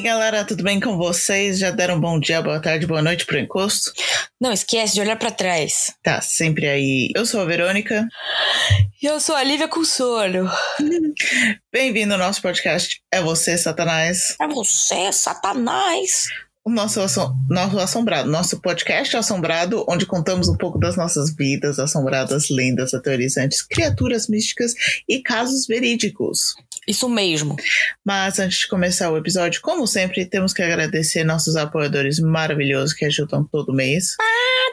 E aí, galera, tudo bem com vocês? Já deram um bom dia, boa tarde, boa noite pro encosto? Não esquece de olhar para trás. Tá sempre aí. Eu sou a Verônica. E eu sou a Lívia com sono. Bem-vindo ao nosso podcast É Você, Satanás. É você, Satanás. O nosso, assom nosso assombrado, nosso podcast assombrado, onde contamos um pouco das nossas vidas assombradas, lendas aterrorizantes, criaturas místicas e casos verídicos. Isso mesmo. Mas antes de começar o episódio, como sempre, temos que agradecer nossos apoiadores maravilhosos que ajudam todo mês.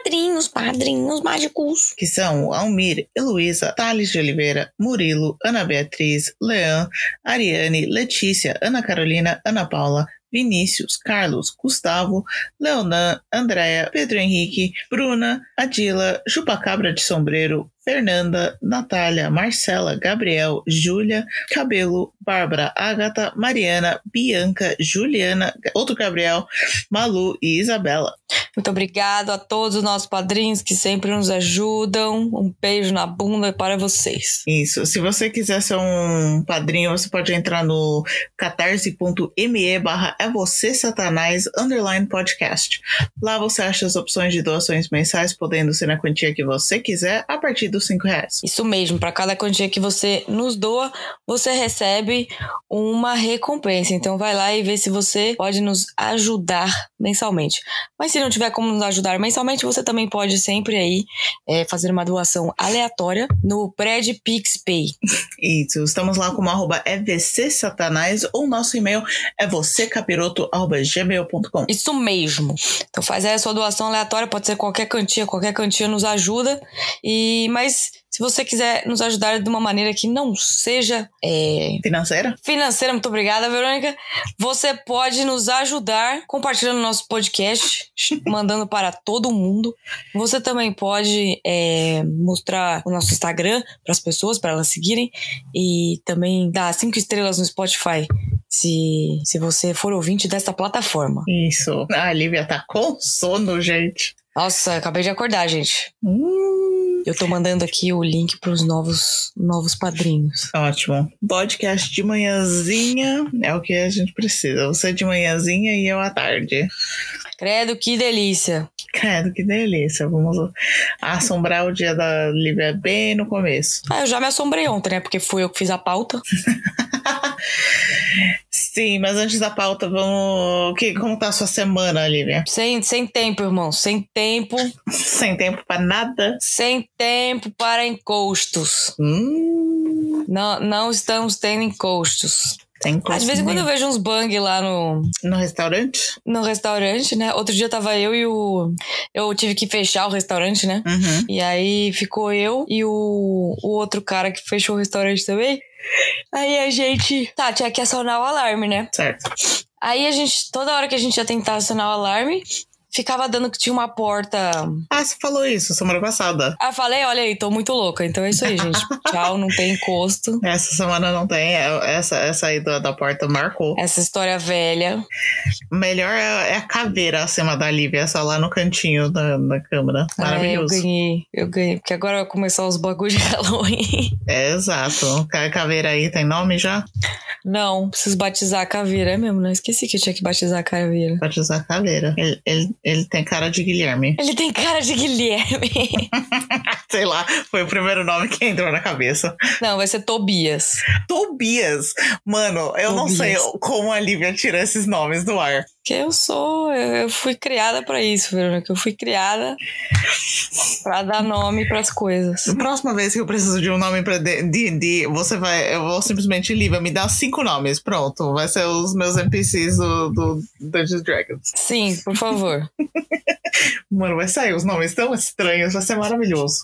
Padrinhos, padrinhos mágicos. Que são Almir, Heloísa, Thales de Oliveira, Murilo, Ana Beatriz, Leão, Ariane, Letícia, Ana Carolina, Ana Paula, Vinícius, Carlos, Gustavo, Leonan, Andréa, Pedro Henrique, Bruna, Adila, Chupacabra de Sombreiro, Fernanda, Natália, Marcela, Gabriel, Júlia, Cabelo, Bárbara, Agatha, Mariana, Bianca, Juliana, outro Gabriel, Malu e Isabela. Muito obrigado a todos os nossos padrinhos que sempre nos ajudam. Um beijo na bunda para vocês. Isso. Se você quiser ser um padrinho, você pode entrar no catarse.me barra é você satanás underline podcast. Lá você acha as opções de doações mensais, podendo ser na quantia que você quiser, a partir dos cinco reais. Isso mesmo. Para cada quantia que você nos doa, você recebe uma recompensa. Então vai lá e vê se você pode nos ajudar mensalmente. Mas se não tiver como nos ajudar mensalmente, você também pode sempre aí é, fazer uma doação aleatória no Pred PixPay. Isso, estamos lá como arroba evcsatanás ou nosso e-mail é vocêcapiroto.gmail.com. Isso mesmo. Então faz aí a sua doação aleatória, pode ser qualquer cantinha, qualquer cantinha nos ajuda. E mas se você quiser nos ajudar de uma maneira que não seja é, financeira, financeira, muito obrigada, Verônica. Você pode nos ajudar compartilhando nosso podcast, mandando para todo mundo. Você também pode é, mostrar o nosso Instagram para as pessoas, para elas seguirem, e também dar cinco estrelas no Spotify. Se, se você for ouvinte desta plataforma. Isso. A Lívia tá com sono, gente. Nossa, acabei de acordar, gente. Hum. Eu tô mandando aqui o link pros novos, novos padrinhos. Ótimo. Podcast de manhãzinha é o que a gente precisa. Você de manhãzinha e eu à tarde. Credo, que delícia. Credo, que delícia. Vamos assombrar o dia da Lívia bem no começo. Ah, eu já me assombrei ontem, né? Porque fui eu que fiz a pauta. Sim, mas antes da pauta, vamos. Que, como tá a sua semana, Lívia? Sem, sem tempo, irmão. Sem tempo. sem tempo para nada? Sem tempo para encostos. Hum. Não, não estamos tendo encostos. Tem Às vezes quando eu vejo uns bang lá no. No restaurante? No restaurante, né? Outro dia tava eu e o. Eu tive que fechar o restaurante, né? Uhum. E aí ficou eu e o, o outro cara que fechou o restaurante também. Aí a gente. Tá, tinha que acionar o alarme, né? Certo. Aí a gente. Toda hora que a gente ia tentar acionar o alarme, ficava dando que tinha uma porta. Ah, você falou isso semana passada. Ah, falei, olha aí, tô muito louca. Então é isso aí, gente. Tchau, não tem encosto. Essa semana não tem. Essa, essa aí da, da porta marcou. Essa história velha. Melhor é, é a caveira acima da Lívia, essa lá no cantinho da, da câmera. Maravilhoso. É, eu ganhei, eu ganhei. Porque agora vai começar os bagulhos de Halloween. É, exato. A caveira aí tem nome já? Não, preciso batizar a caveira. É mesmo, não esqueci que eu tinha que batizar a caveira. Batizar a caveira. Ele, ele, ele tem cara de Guilherme. Ele tem cara de Guilherme. Sei lá, foi o primeiro nome que entrou na cabeça. Não, vai ser Tobias. Tobias. Mano, eu Tobias. não sei como a Lívia tira esses nomes do ar. Que eu sou, eu fui criada para isso, Verônica. Eu fui criada para dar nome para as coisas. Próxima vez que eu preciso de um nome pra D&D, você vai, eu vou simplesmente, Lívia, me dá cinco nomes, pronto. Vai ser os meus NPCs do, do Dungeons Dragons. Sim, por favor. Mano, vai sair os nomes tão estranhos, vai ser maravilhoso.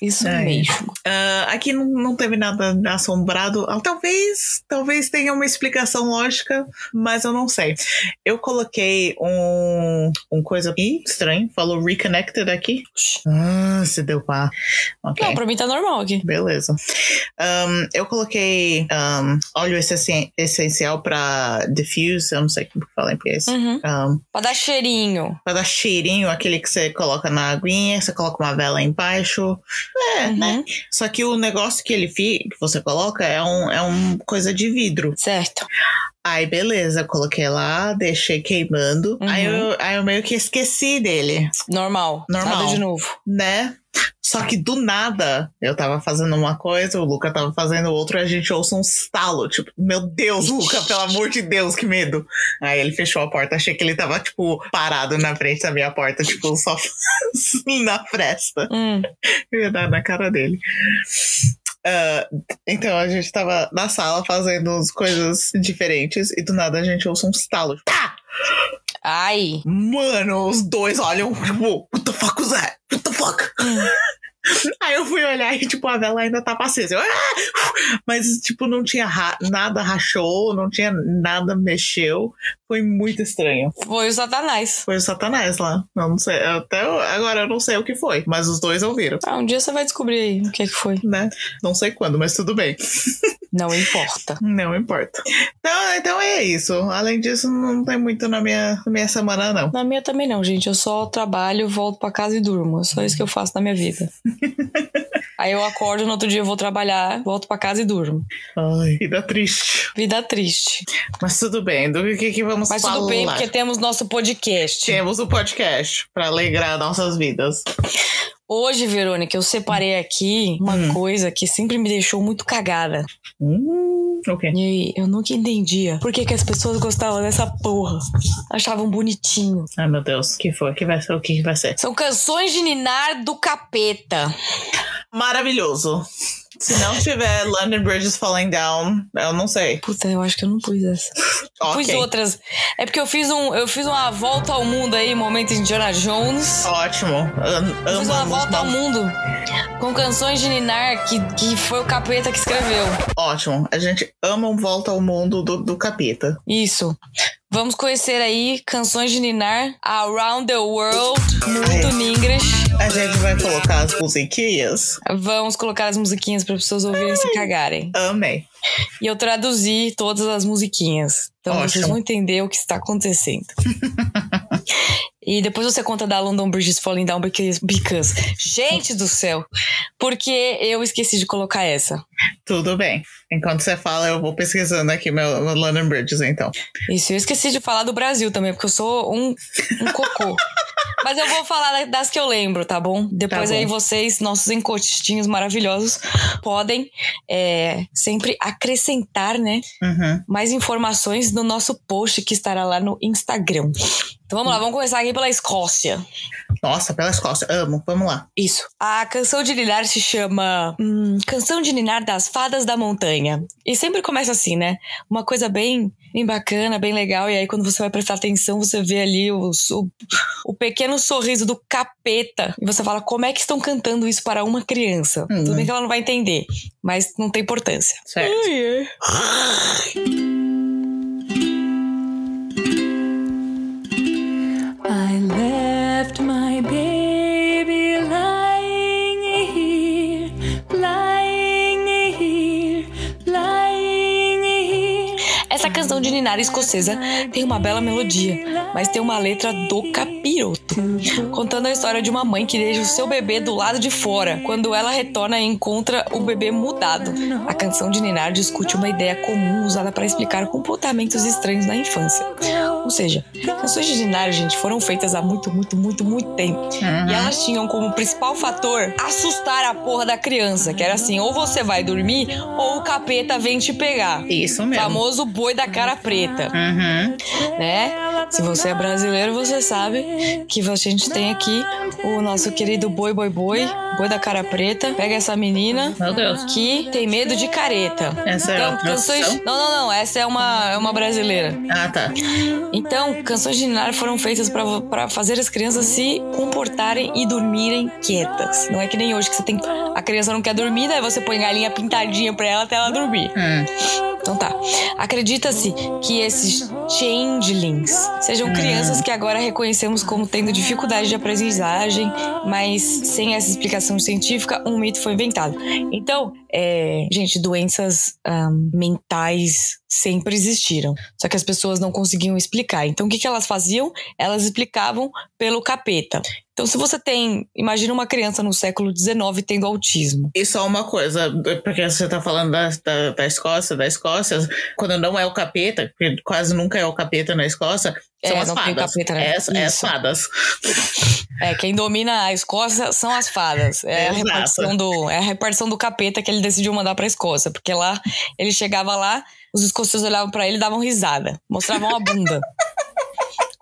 Isso Ai. mesmo. Ah, aqui não, não teve nada assombrado. Ah, Talvez, talvez tenha uma explicação lógica, mas eu não sei. Eu coloquei um, um coisa aqui, estranho, falou reconnected aqui. Ah, se deu pá. Ok. Não, pra mim tá normal aqui. Beleza. Um, eu coloquei um, óleo essencial, pra diffuse, eu não sei como que fala em português. Uhum. Um, Pra dar cheirinho. pra dar cheirinho, aquele que você coloca na aguinha, você coloca uma vela embaixo. É, Uhum. né? Só que o negócio que ele fi, que você coloca é um, é um coisa de vidro. Certo. Aí, beleza, coloquei lá, deixei queimando. Uhum. Aí, eu, aí eu meio que esqueci dele, Normal. Normal. Nada de novo. né? Só que do nada, eu tava fazendo uma coisa, o Luca tava fazendo outra, e a gente ouça um estalo. Tipo, meu Deus, Luca, pelo amor de Deus, que medo. Aí ele fechou a porta, achei que ele tava, tipo, parado na frente da minha porta, tipo, só na fresta. Hum. Eu ia dar na cara dele. Ah, então a gente tava na sala fazendo as coisas diferentes e do nada a gente ouça um estalo. Tá! Ai. Mano, os dois olham, tipo, what the fuck was that? What the fuck? Aí eu fui olhar e, tipo, a vela ainda tava acesa. Eu, "Ah!" Mas, tipo, não tinha ra- nada rachou, não tinha nada mexeu. Foi muito estranho. Foi o Satanás. Foi o Satanás lá. Eu não sei. Até agora eu não sei o que foi. Mas os dois ouviram, Ah, um dia você vai descobrir aí o que é que foi. né? Não sei quando, mas tudo bem. Não importa. Não importa. Então, então é isso. Além disso, não tem muito na minha, na minha semana, não. Na minha também não, gente. Eu só trabalho, volto pra casa e durmo. É só isso que eu faço na minha vida. Aí eu acordo, no outro dia eu vou trabalhar, volto pra casa e durmo. Ai, vida triste. Vida triste. Mas tudo bem. Do que, que vamos Mas falar? tudo bem, porque temos nosso podcast. Temos o podcast pra alegrar nossas vidas. Hoje, Verônica, eu separei aqui uma Hum. coisa que sempre me deixou muito cagada. Hum, o quê? E eu nunca entendia por que, que as pessoas gostavam dessa porra. Achavam bonitinho. Ai, meu Deus. O que foi? O que vai ser? O que vai ser? São canções de ninar do capeta. Maravilhoso. Se não tiver London Bridges Falling Down, eu não sei. Puta, eu acho que eu não pus essa. Pus Ok. outras. É porque eu fiz, um, eu fiz uma volta ao mundo aí, momento em Indiana Jones. Ótimo. Am- Eu fiz uma volta ao mundo com canções de Ninar que, que foi o capeta que escreveu. Ótimo. A gente ama um Volta ao Mundo do, do capeta. Isso. Vamos conhecer aí canções de Ninar Around the World, muito Ai. English. A gente vai colocar as musiquinhas. Vamos colocar as musiquinhas para as pessoas ouvirem e se cagarem. Amei. E eu traduzi todas as musiquinhas. Então Ótimo. vocês vão entender o que está acontecendo. e depois você conta da London Bridges Falling Down because. Gente do céu! Porque eu esqueci de colocar essa. Tudo bem. Enquanto você fala, eu vou pesquisando aqui meu, meu London Bridges, então. Isso, eu esqueci de falar do Brasil também, porque eu sou um, um cocô. Mas eu vou falar das que eu lembro, tá bom? Depois Tá bom. aí vocês, nossos encostinhos maravilhosos, podem é, sempre acrescentar, né? Uhum. mais informações no nosso post que estará lá no Instagram. Então vamos lá, vamos começar aqui pela Escócia. Nossa, pelas costas. Amo. Vamos lá. Isso. A canção de Ninar se chama hum, Canção de Ninar das Fadas da Montanha. E sempre começa assim, né? Uma coisa bem, bem bacana, bem legal. E aí, quando você vai prestar atenção, você vê ali o, o, o pequeno sorriso do capeta. E você fala, como é que estão cantando isso para uma criança? Hum. Tudo bem que ela não vai entender, mas não tem importância. Certo. Ai, é. de Ninar escocesa tem uma bela melodia, mas tem uma letra do capiroto, contando a história de uma mãe que deixa o seu bebê do lado de fora. Quando ela retorna e encontra o bebê mudado. A canção de Ninar discute uma ideia comum usada para explicar comportamentos estranhos na infância. Ou seja, canções de Ninar, gente, foram feitas há muito, muito, muito, muito tempo. Uhum. E elas tinham como principal fator assustar a porra da criança, que era assim, ou você vai dormir ou o capeta vem te pegar. Isso mesmo. Famoso boi da cara preta, Uhum. né? Se você é brasileiro, você sabe que a gente tem aqui o nosso querido boi, boi, boi, boi da cara preta. Pega essa menina Meu Deus. que tem medo de careta. Essa é Então, canções. Não, não, não. Essa é uma, é uma brasileira. Ah, tá. Então, canções de Ninar foram feitas pra- pra fazer as crianças se comportarem e dormirem quietas. Não é que nem hoje que você tem. A criança não quer dormir, daí você põe galinha pintadinha pra ela até ela dormir. Hum. Então tá. Acredita-se que esses changelings sejam crianças que agora reconhecemos como tendo dificuldade de aprendizagem, mas sem essa explicação científica, um mito foi inventado. Então, é, gente, doenças ahn, mentais sempre existiram. Só que as pessoas não conseguiam explicar. Então, o que, que elas faziam? Elas explicavam pelo capeta. Então, se você tem. Imagina uma criança no século XIX tendo autismo. E só uma coisa, porque você tá falando da, da, da Escócia, da Escócia, quando não é o capeta, porque quase nunca é o capeta na Escócia, são É, as não tem fadas. capeta, né? é, é as fadas. É, quem domina a Escócia são as fadas. É a, repartição do, é a repartição do capeta que ele decidiu mandar pra Escócia. Porque lá, ele chegava lá, os escoceses olhavam pra ele e davam risada. Mostravam a bunda.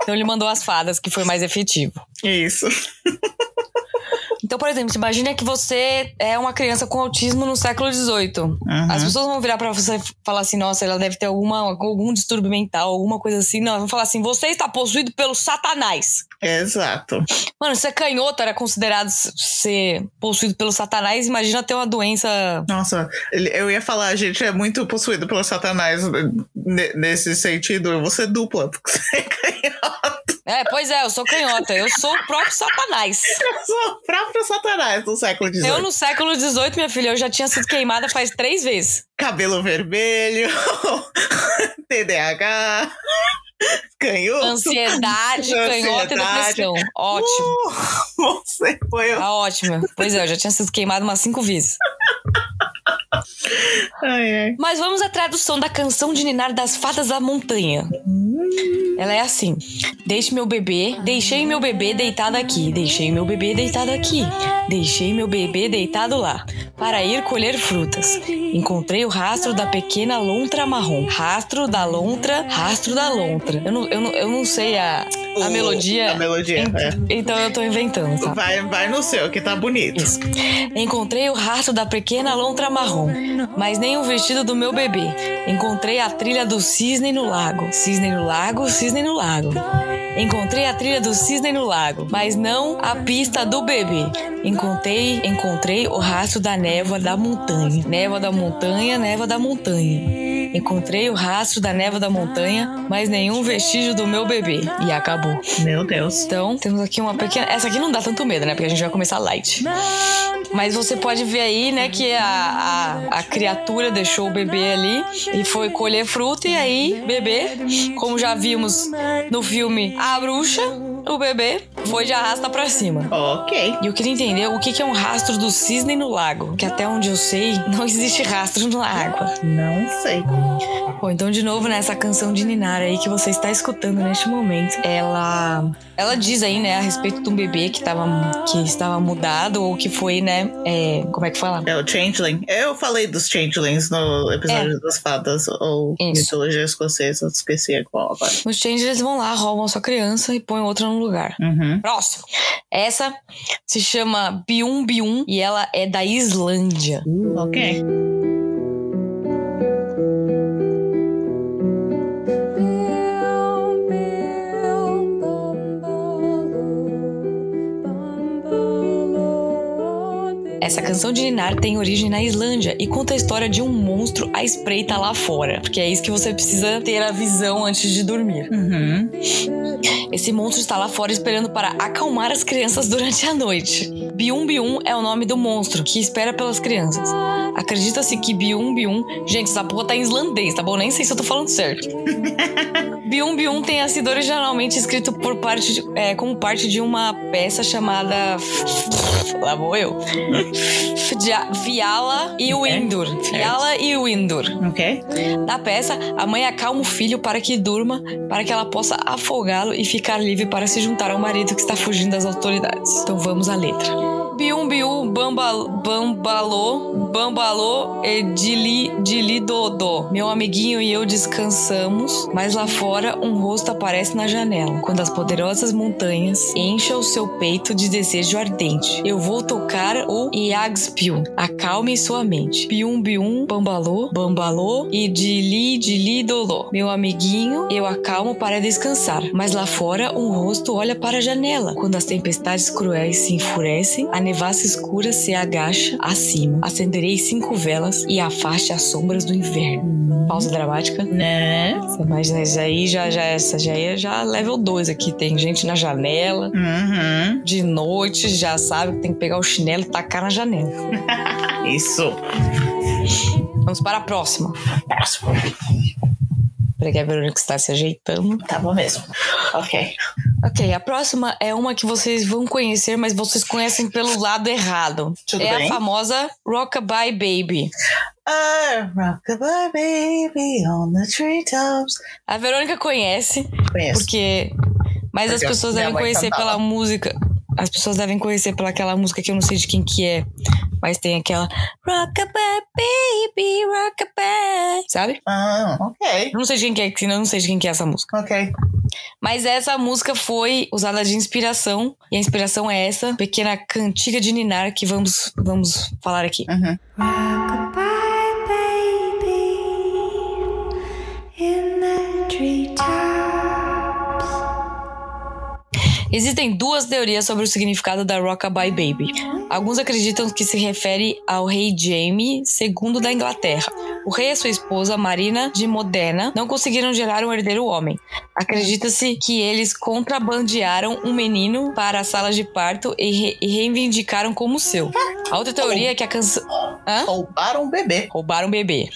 Então ele mandou as fadas, que foi mais efetivo. Isso. Então, por exemplo, imagina que você é uma criança com autismo no século XVIII. Uhum. As pessoas vão virar pra você e falar assim: nossa, ela deve ter alguma, algum distúrbio mental, alguma coisa assim. Não, vão falar assim: você está possuído pelo Satanás. Exato. Mano, ser canhoto era considerado ser possuído pelo Satanás. Imagina ter uma doença. Nossa, eu ia falar, a gente é muito possuído pelo Satanás ne- nesse sentido. Eu vou ser dupla, porque você é canhoto. É, pois é, eu sou canhota. Eu sou o próprio Satanás. Eu sou o próprio Satanás do século XVIII. Eu, no século XVIII, minha filha, eu já tinha sido queimada faz três vezes. Cabelo vermelho, TDAH, canhoto. Ansiedade, canhota e depressão. Ótimo. Uh, você foi. Tá ótimo. Pois é, eu já tinha sido queimada umas cinco vezes. Ai, ai. Mas vamos à tradução da canção de Ninar das Fadas da Montanha. Ela é assim: Deixe meu bebê, deixei meu bebê deitado aqui, deixei meu bebê deitado aqui, deixei meu bebê deitado lá, para ir colher frutas. Encontrei o rastro da pequena lontra marrom. Rastro da lontra, rastro da lontra. Eu não, eu não, eu não sei a, a O- melodia. A melodia, Ent- é. Então eu tô inventando, tá? Vai, vai no seu, que tá bonito. Isso. Encontrei o rastro da pequena lontra marrom, mas nem o vestido do meu bebê. Encontrei a trilha do cisne no lago. Cisne no lago, cisne no lago. Encontrei a trilha do cisne no lago, mas não a pista do bebê. Encontrei, encontrei o rastro da névoa da montanha. Névoa da montanha, névoa da montanha. Encontrei o rastro da névoa da montanha, mas nenhum vestígio do meu bebê. E acabou. Meu Deus. Então, temos aqui uma pequena. Essa aqui não dá tanto medo, né? Porque a gente vai começar light. Mas você pode ver aí, né, que a, a, a criatura deixou o bebê ali e foi colher fruta, e aí, bebê, como já vimos no filme A Bruxa, o bebê foi de arrasta pra cima. Ok. E eu queria entender o que é um rastro do cisne no lago. Que até onde eu sei, não existe rastro na água. Não sei. Bom, então de novo nessa canção de Ninara aí que você está escutando neste momento, ela ela diz aí, né, a respeito de um bebê que tava que estava mudado ou que foi, né, é, como é que fala? É o Changeling. Eu falei dos Changelings no episódio das fadas ou É. Isso. mitologia escocesa. Esqueci qual agora. Os changes eles vão lá, roubam a sua criança e põem outra no lugar. Uhum. Próximo. Essa se chama Bium Bium e ela é da Islândia. Ok. Essa canção de Ninar tem origem na Islândia e conta a história de um monstro à espreita lá fora, porque é isso que você precisa ter a visão antes de dormir. Uhum. Esse monstro está lá fora esperando para acalmar as crianças durante a noite. Bium Bium é o nome do monstro que espera pelas crianças. Acredita-se que Bium Bium. Gente, essa porra tá em islandês, tá bom? Nem sei se eu tô falando certo. Bium Bium tenha sido originalmente escrito por parte de- é, como parte de uma peça chamada. Lá vou eu. Fiala e Windur. Fiala e Windur. Ok. Na peça, a mãe acalma o filho para que durma, para que ela possa afogá-lo e ficar livre para se juntar ao marido que está fugindo das autoridades. Então vamos à letra. Bium bium bamba, bambalô, bambalô e dili, dili dodô. Meu amiguinho e eu descansamos, mas lá fora um rosto aparece na janela. Quando as poderosas montanhas enchem o seu peito de desejo ardente. Eu vou tocar o Iagspium. Acalme sua mente. Bium bium bambalô, bambalô e dili dili dolô. Meu amiguinho, eu acalmo para descansar. Mas lá fora um rosto olha para a janela. Quando as tempestades cruéis se enfurecem, a nevasca escura se agacha acima. Acenderei cinco velas e afaste as sombras do inverno. Pausa dramática. Né? Imagina isso aí, já, já, essa já é já level 2 aqui. Tem gente na janela. Uhum. De noite, já sabe que tem que pegar o chinelo e tacar na janela. Isso. Vamos para a próxima. Próximo. Peraí que a Verônica está se ajeitando. Tá bom mesmo. Ok. Ok, a próxima é uma que vocês vão conhecer, mas vocês conhecem pelo lado errado. Tudo é bem. a famosa Rockabye Baby. Ah, rockabye baby on the treetops. A Verônica conhece, Conheço. porque. Mas Porque as pessoas devem conhecer cantava. pela música. As pessoas devem conhecer pela aquela música que eu não sei de quem que é. Mas tem aquela Rockabye Baby, Rockabye. Sabe? Ah, ok. Eu não sei de quem que é, que eu não sei de quem que é essa música. Ok. Mas essa música foi usada de inspiração. E a inspiração é essa pequena cantiga de Ninar que vamos, vamos falar aqui. Uhum. Rockabye Existem duas teorias sobre o significado da Rockabye Baby. Alguns acreditam que se refere ao rei Jaime II da Inglaterra. O rei e sua esposa, Marina de Modena, não conseguiram gerar um herdeiro homem. Acredita-se que eles contrabandearam um menino para a sala de parto e, re- e reivindicaram como seu. A outra teoria é que a canção. Roubaram um bebê. Roubaram um bebê.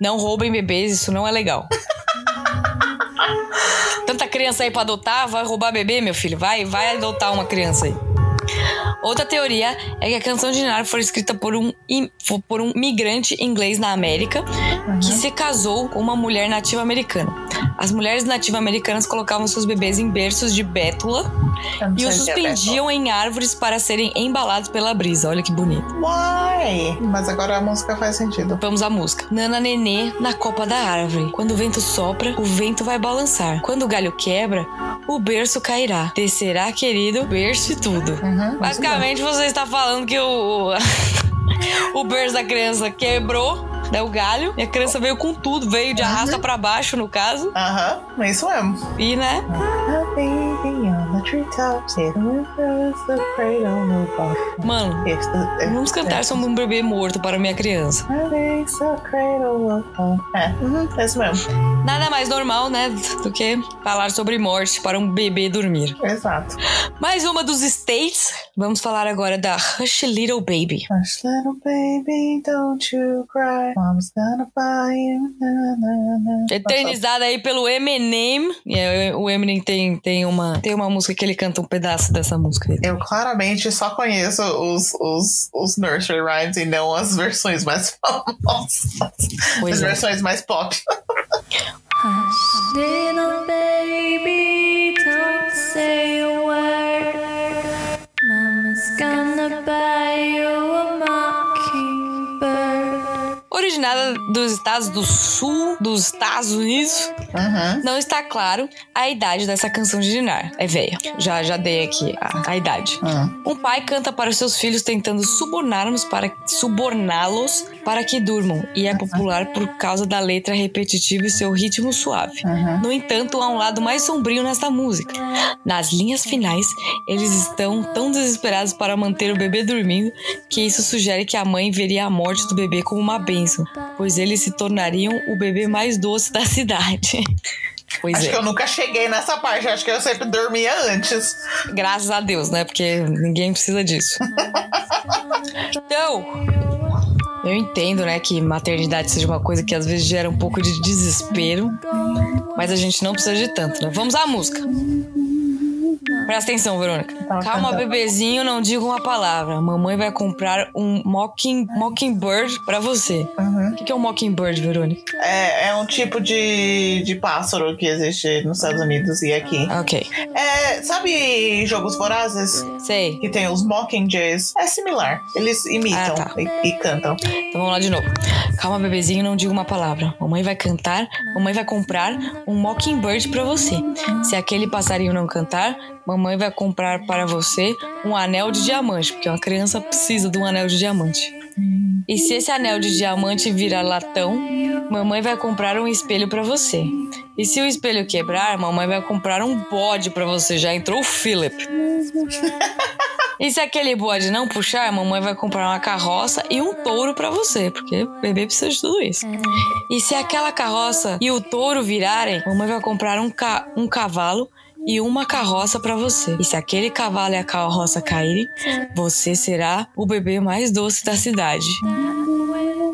Não roubem bebês, isso não é legal. Criança aí pra adotar, vai roubar bebê, meu filho. Vai, vai adotar uma criança aí. Outra teoria é que a canção de Ninar foi escrita por um, por um migrante inglês na América que se casou com uma mulher nativa americana. As mulheres nativas americanas colocavam seus bebês em berços de bétula não e os é suspendiam em árvores para serem embalados pela brisa. Olha que bonito. Why? Mas agora a música faz sentido. Vamos à música. Nana Nenê na copa da árvore. Quando o vento sopra, o vento vai balançar. Quando o galho quebra, o berço cairá. Descerá, querido, berço e tudo. Uhum, Basicamente, você está falando que o, o berço da criança quebrou, né, o galho, e a criança veio com tudo, veio de arrasta pra baixo, no caso, Aham, é isso mesmo. e, né, Baby on mano, vamos cantar sobre um bebê morto para minha criança. É, uhum, é isso mesmo. Nada mais normal, né, do que falar sobre morte para um bebê dormir. Exato. Mais uma dos States. Vamos falar agora da Hush Little Baby. Hush, little baby, don't you cry. Mom's gonna buy you. Na, na, na. Eternizada aí pelo Eminem. E é, o Eminem tem, tem, uma, tem uma música que ele canta um pedaço dessa música. Eu claramente só conheço os, os, os nursery rhymes e não as versões mais famosas. Pois as é. versões mais pop. Hush, little baby, don't say a word. Mama's gonna buy you a. Originada dos estados do sul dos Estados Unidos, Uhum. não está claro a idade dessa canção de Dinar. É velha. Já, já dei aqui a, a idade. Hum. Um pai canta para os seus filhos tentando suborná-los para suborná-los para que durmam e é popular por causa da letra repetitiva e seu ritmo suave. Uhum. No entanto, há um lado mais sombrio nesta música. Nas linhas finais, eles estão tão desesperados para manter o bebê dormindo que isso sugere que a mãe veria a morte do bebê como uma bênção, pois eles se tornariam o bebê mais doce da cidade. Pois Acho é. que eu nunca cheguei nessa parte. Acho que eu sempre dormia antes. Graças a Deus, né? Porque ninguém precisa disso. Então, eu entendo, né, que maternidade seja uma coisa que às vezes gera um pouco de desespero, mas a gente não precisa de tanto, né? Vamos à música. Presta atenção, Verônica. Tava Calma, cantando. bebezinho, não diga uma palavra. Mamãe vai comprar um mocking, mockingbird pra você. O que é um mockingbird, Verônica? É, é um tipo de, de pássaro que existe nos Estados Unidos e aqui. Ok, É, sabe Jogos Vorazes? sei. Que tem os Mockingjays? É similar. Eles imitam Ah, tá. e, e cantam. Então vamos lá de novo. Calma, bebezinho, não diga uma palavra. Mamãe vai cantar, mamãe vai comprar um mockingbird pra você. Se aquele passarinho não cantar, mamãe vai comprar para você um anel de diamante, porque uma criança precisa de um anel de diamante. E se esse anel de diamante virar latão, mamãe vai comprar um espelho pra você. E se o espelho quebrar, mamãe vai comprar um bode pra você. Já entrou o Philip. E se aquele bode não puxar, mamãe vai comprar uma carroça e um touro pra você, porque o bebê precisa de tudo isso. E se aquela carroça e o touro virarem, mamãe vai comprar um, ca um cavalo e uma carroça pra você. E se aquele cavalo e a carroça caírem, você será o bebê mais doce da cidade.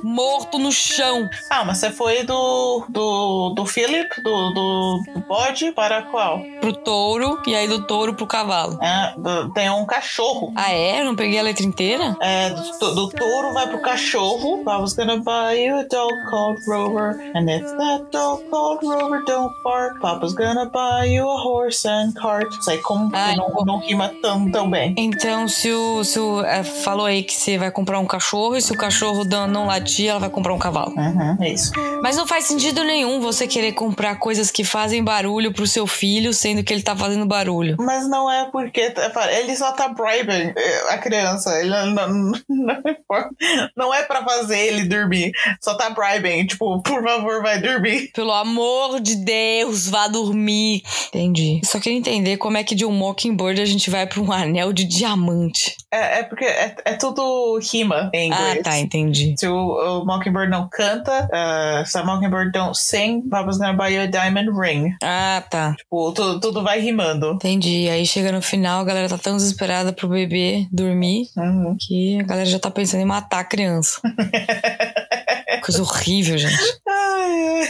morto no chão. Ah, mas você foi do, do, do Philip, do, do, do bode, para qual? Pro touro e aí do touro pro cavalo. É, tem um cachorro. Ah, é? Eu não peguei a letra inteira? É, do, do touro vai pro cachorro. I was gonna buy you a dog called Rover. And if that dog called Rover don't bark, Papa's gonna buy you a horse and cart. Sei como Ai, não, não rima tão, tão bem. Então, se o. Se o é, falou aí que você vai comprar um cachorro e se o cachorro não não latir, ela vai comprar um cavalo. Uhum, é isso. Mas não faz sentido nenhum você querer comprar coisas que fazem barulho pro seu filho, sendo que ele tá fazendo barulho. Mas não é porque ele só tá bribing eh, a criança. Ele não, não, não, não é pra fazer ele dormir. Só tá bribing. Tipo, por favor, vai dormir. Pelo amor de Deus, vá dormir. Entendi. Só queria entender como é que de um Mockingbird a gente vai pra um anel de diamante. É, é porque é, é tudo rima em inglês. Ah, tá, entendi. Se o, o Mockingbird não canta, uh, se a Mockingbird don't sing, Papa's gonna buy you a diamond ring. Ah, tá. Tipo, tudo, tudo vai rimando. Entendi. Aí chega no final, a galera tá tão desesperada pro bebê dormir Uhum. que a galera já tá pensando em matar a criança. Coisa horrível, gente. Ai, ai.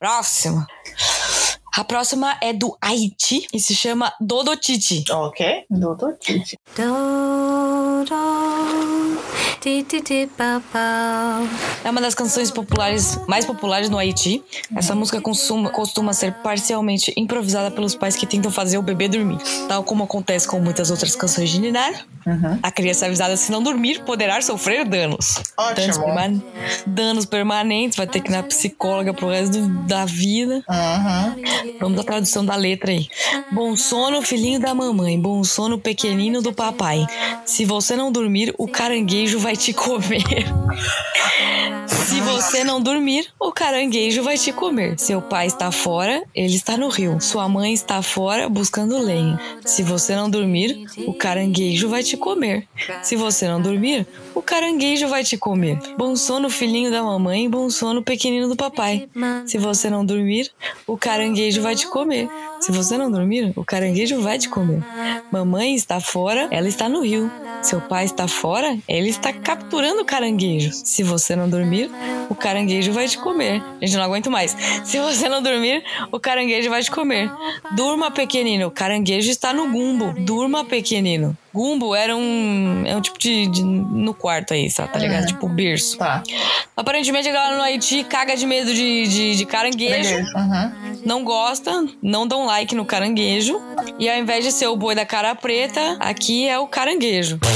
Próxima. A próxima é do Haiti e se chama Dodotiti. Ok, doutor Titi. Do, do, É uma das canções populares mais populares no Haiti. Essa música consuma- costuma ser parcialmente improvisada pelos pais que tentam fazer o bebê dormir. Tal como acontece com muitas outras canções de Ninar, Uhum. a criança avisada se não dormir poderá sofrer danos. Danos, perman- danos permanentes, vai ter que ir na psicóloga pro resto do- da vida. Uhum. Vamos à tradução da letra aí. Bom sono, filhinho da mamãe. Bom sono, pequenino do papai. Se você não dormir, o caranguejo vai te comer. Se você não dormir, o caranguejo vai te comer. Seu pai está fora, ele está no rio. Sua mãe está fora buscando lenha. Se você não dormir, o caranguejo vai te comer. Se você não dormir, o caranguejo vai te comer. Bom sono, filhinho da mamãe. Bom sono, pequenino do papai. Se você não dormir, o caranguejo vai te comer. Se você não dormir, o caranguejo vai te comer. Mamãe está fora, ela está no rio. Seu pai está fora, ele está capturando caranguejos. Se você não dormir, o caranguejo vai te comer. Gente, não aguento mais. Se você não dormir, o caranguejo vai te comer. Durma, pequenino. O caranguejo está no gumbo. Durma, pequenino. Gumbo era um. É um tipo de. de- no quarto aí, sabe? Tá ligado? Tipo berço. Tá. Aparentemente a galera no Haiti caga de medo de, de, de caranguejo Uhum. não gosta, não dão like no caranguejo. E ao invés de ser o boi da cara preta, aqui é o caranguejo.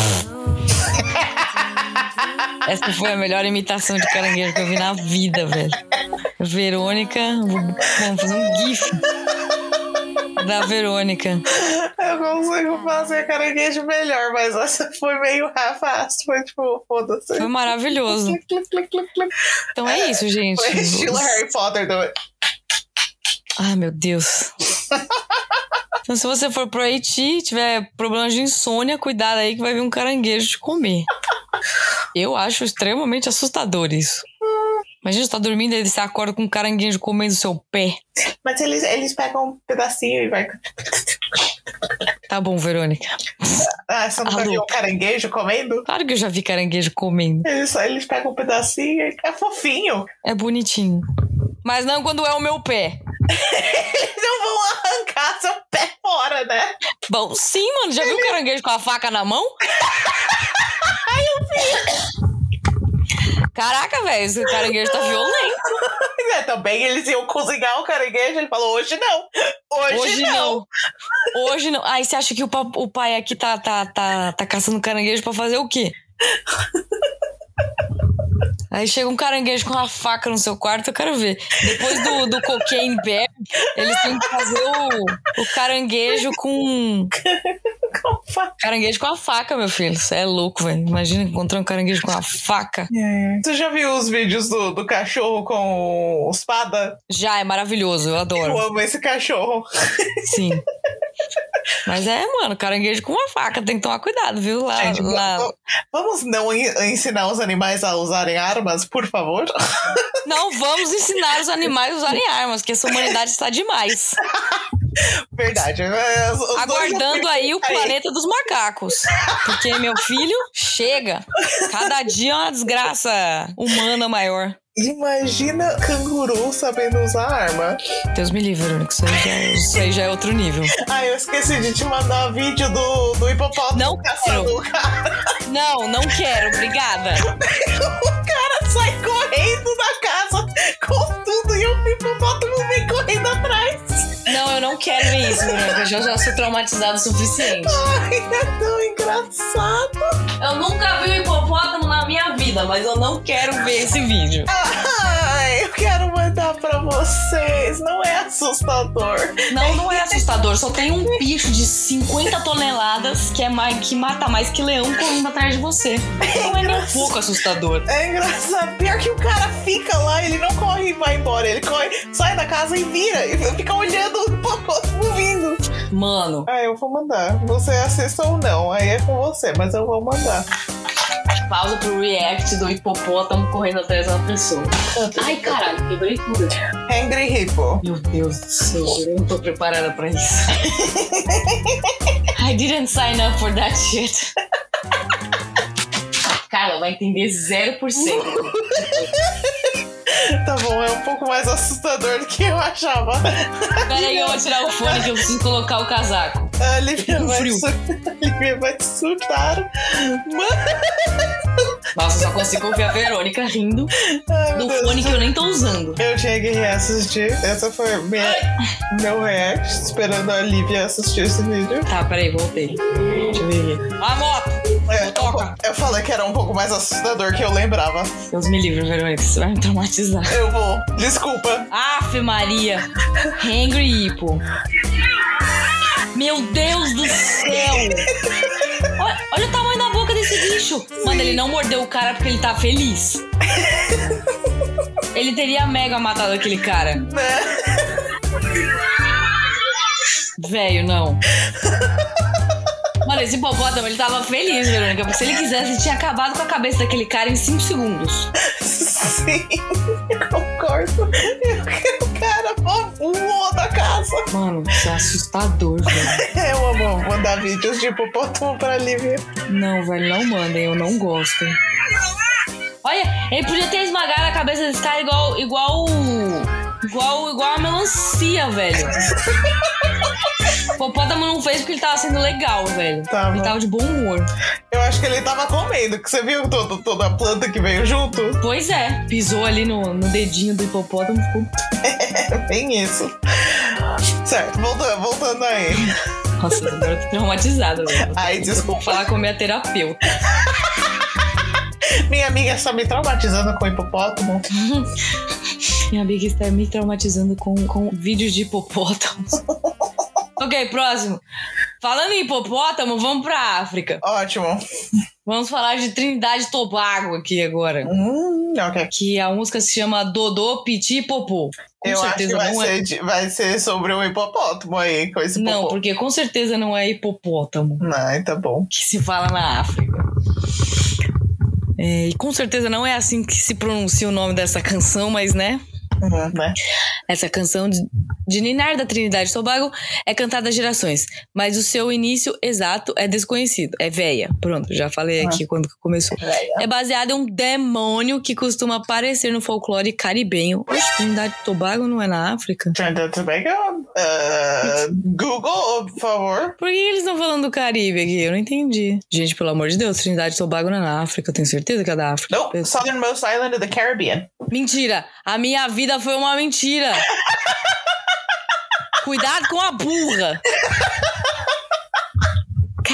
Essa foi a melhor imitação de caranguejo que eu vi na vida, velho. Verônica, vamos fazer um gif da Verônica. Eu consigo fazer caranguejo melhor, mas essa foi meio half-assed. Foi tipo, foda-se. Foi maravilhoso. Então é isso, gente. Foi estilo Harry Potter também. Ai, meu Deus. Então, se você for pro Haiti e tiver problemas de insônia, cuidado aí que vai vir um caranguejo te comer. Eu acho extremamente assustador isso. Imagina você tá dormindo e você acorda com um caranguejo comendo seu pé. Mas eles, eles pegam um pedacinho e vai. Tá bom, Verônica. Ah, você nunca viu um caranguejo comendo? Claro que eu já vi caranguejo comendo. Eles, eles pegam um pedacinho e é fofinho. É bonitinho. Mas não quando é o meu pé. Eles não vão arrancar seu pé fora, né? Bom, sim, mano. Já viu o caranguejo com a faca na mão? Caraca, velho, esse caranguejo tá violento. É, também eles iam cozinhar o caranguejo. Ele falou: hoje não. Hoje, Hoje não. não. Hoje não. Aí você acha que o, o pai aqui tá, tá, tá, tá caçando caranguejo pra fazer o quê? Aí chega um caranguejo com uma faca no seu quarto, eu quero ver. Depois do, do cocaine bear, eles têm que fazer o, o caranguejo com. Com fa- Caranguejo com a faca, meu filho. Você é louco, velho. Imagina encontrar um caranguejo com a faca. Você já viu os vídeos do, do cachorro com espada? Já é maravilhoso, eu Eu adoro. amo esse cachorro. Sim. Mas é, mano, caranguejo com uma faca, tem que tomar cuidado, viu? Lá, Gente, lá, vamos não en- ensinar os animais a usarem armas, por favor? Não vamos ensinar os animais a usarem armas, que essa humanidade está demais. Verdade. é, os- Aguardando aí o Aí. planeta dos macacos. Porque, meu filho, chega. Cada dia é uma desgraça humana maior. Imagina canguru sabendo usar arma. Deus me livre, Verônica. Isso aí já é, isso aí já é outro nível. Ai, eu esqueci de te mandar vídeo do, do hipopótamo Não caçando quero. o cara. Não, não quero, obrigada. Cara sai correndo da casa com tudo e o hipopótamo vem correndo atrás. Não, eu não quero ver isso, Verônica. Eu já, já sou traumatizada o suficiente. Ai, é tão engraçado. Eu nunca vi um hipopótamo na minha vida, mas eu não quero ver esse vídeo. Ai, eu quero mandar pra vocês. Não é assustador. Não, não é assustador. Só tem um bicho de 50 toneladas que é mais, que mata mais que leão correndo atrás de você. Não é nem um pouco assustador. É engraçado. Pior que o cara fica lá, ele não corre e vai embora. Ele corre, sai da casa e vira. E fica olhando o hipopótamo vindo. Mano, Ah, eu vou mandar. Você assista ou não. Aí é com você, mas eu vou mandar. Pausa pro react do hipopótamo correndo atrás da pessoa. Ai, caralho, quebrei tudo. Angry Hippo. Meu Deus do céu, eu não tô preparada pra isso. I didn't sign up for that shit. Carla vai entender 0%. Tá bom, é um pouco mais assustador do que eu achava. Peraí, eu vou tirar o fone que eu preciso colocar o casaco. A Lívia vai, frio. su- a Lívia vai surtar. Mano, Nossa, só consigo ouvir a Verônica rindo ai, do fone que eu nem tô usando. Eu tinha que reassistir. Essa foi minha, meu react, esperando a Lívia assistir esse vídeo. Tá, peraí, voltei. Deixa eu ver. A moto! É, Toca. eu, eu falei que era um pouco mais assustador que eu lembrava. Deus me livre, Verônica, você vai me traumatizar. Eu vou. Desculpa. Aff, Maria! Hangry Hippo. Meu Deus do céu! Olha, olha o tamanho da boca desse bicho! Mano, ele não mordeu o cara porque ele tá feliz. Ele teria mega matado aquele cara. Velho, não. Mano, esse hipopótamo, ele tava feliz, Verônica. Porque se ele quisesse, ele tinha acabado com a cabeça daquele cara em 5 segundos. Sim, eu concordo. O cara voou da casa. Mano, isso é assustador, velho. Eu amo mandar vídeos de hipopótamo pra Lívia. Não, velho, não mandem, eu não gosto. Olha, ele podia ter esmagado a cabeça desse cara igual. igual. igual, igual a melancia, velho. Hipopótamo não fez porque ele tava sendo legal, velho. Tava. Ele tava de bom humor. Eu acho que ele tava comendo, que você viu todo, toda a planta que veio junto? Pois é, pisou ali no, no dedinho do hipopótamo, ficou. É bem isso. Certo, voltando, voltando aí. Nossa, agora eu tô traumatizada, velho. Ai, Vou desculpa. falar com a minha terapeuta. Minha amiga está me traumatizando com hipopótamo. Minha amiga está me traumatizando com, com vídeos de hipopótamos. Ok, próximo. Falando em hipopótamo, vamos pra África. Ótimo. Vamos falar de Trindade e Tobago aqui agora. Hum, ok. Que a música se chama Dodô, Piti Popô. Com Eu acho que certeza vai não é. ser, de- vai ser sobre um hipopótamo aí, com esse Não, popô. porque com certeza não é hipopótamo Não, tá bom. que se fala na África. É, e com certeza não é assim que se pronuncia o nome dessa canção, mas né? Uhum, né? Essa canção de, de Ninar da Trindade e Tobago é cantada há gerações, mas o seu início exato é desconhecido. É véia. Pronto, já falei aqui quando que começou. É baseado em um demônio que costuma aparecer no folclore caribenho. Oxe, Trindade e Tobago não é na África? Trinidad Tobago. Uh, Google, por favor. Por que eles estão falando do Caribe aqui? Eu não entendi. Gente, pelo amor de Deus, Trindade e Tobago não é na África. Eu tenho certeza que é da África. Nope, Southernmost Island of the Caribbean. Mentira! A minha vida foi uma mentira! Cuidado com a burra!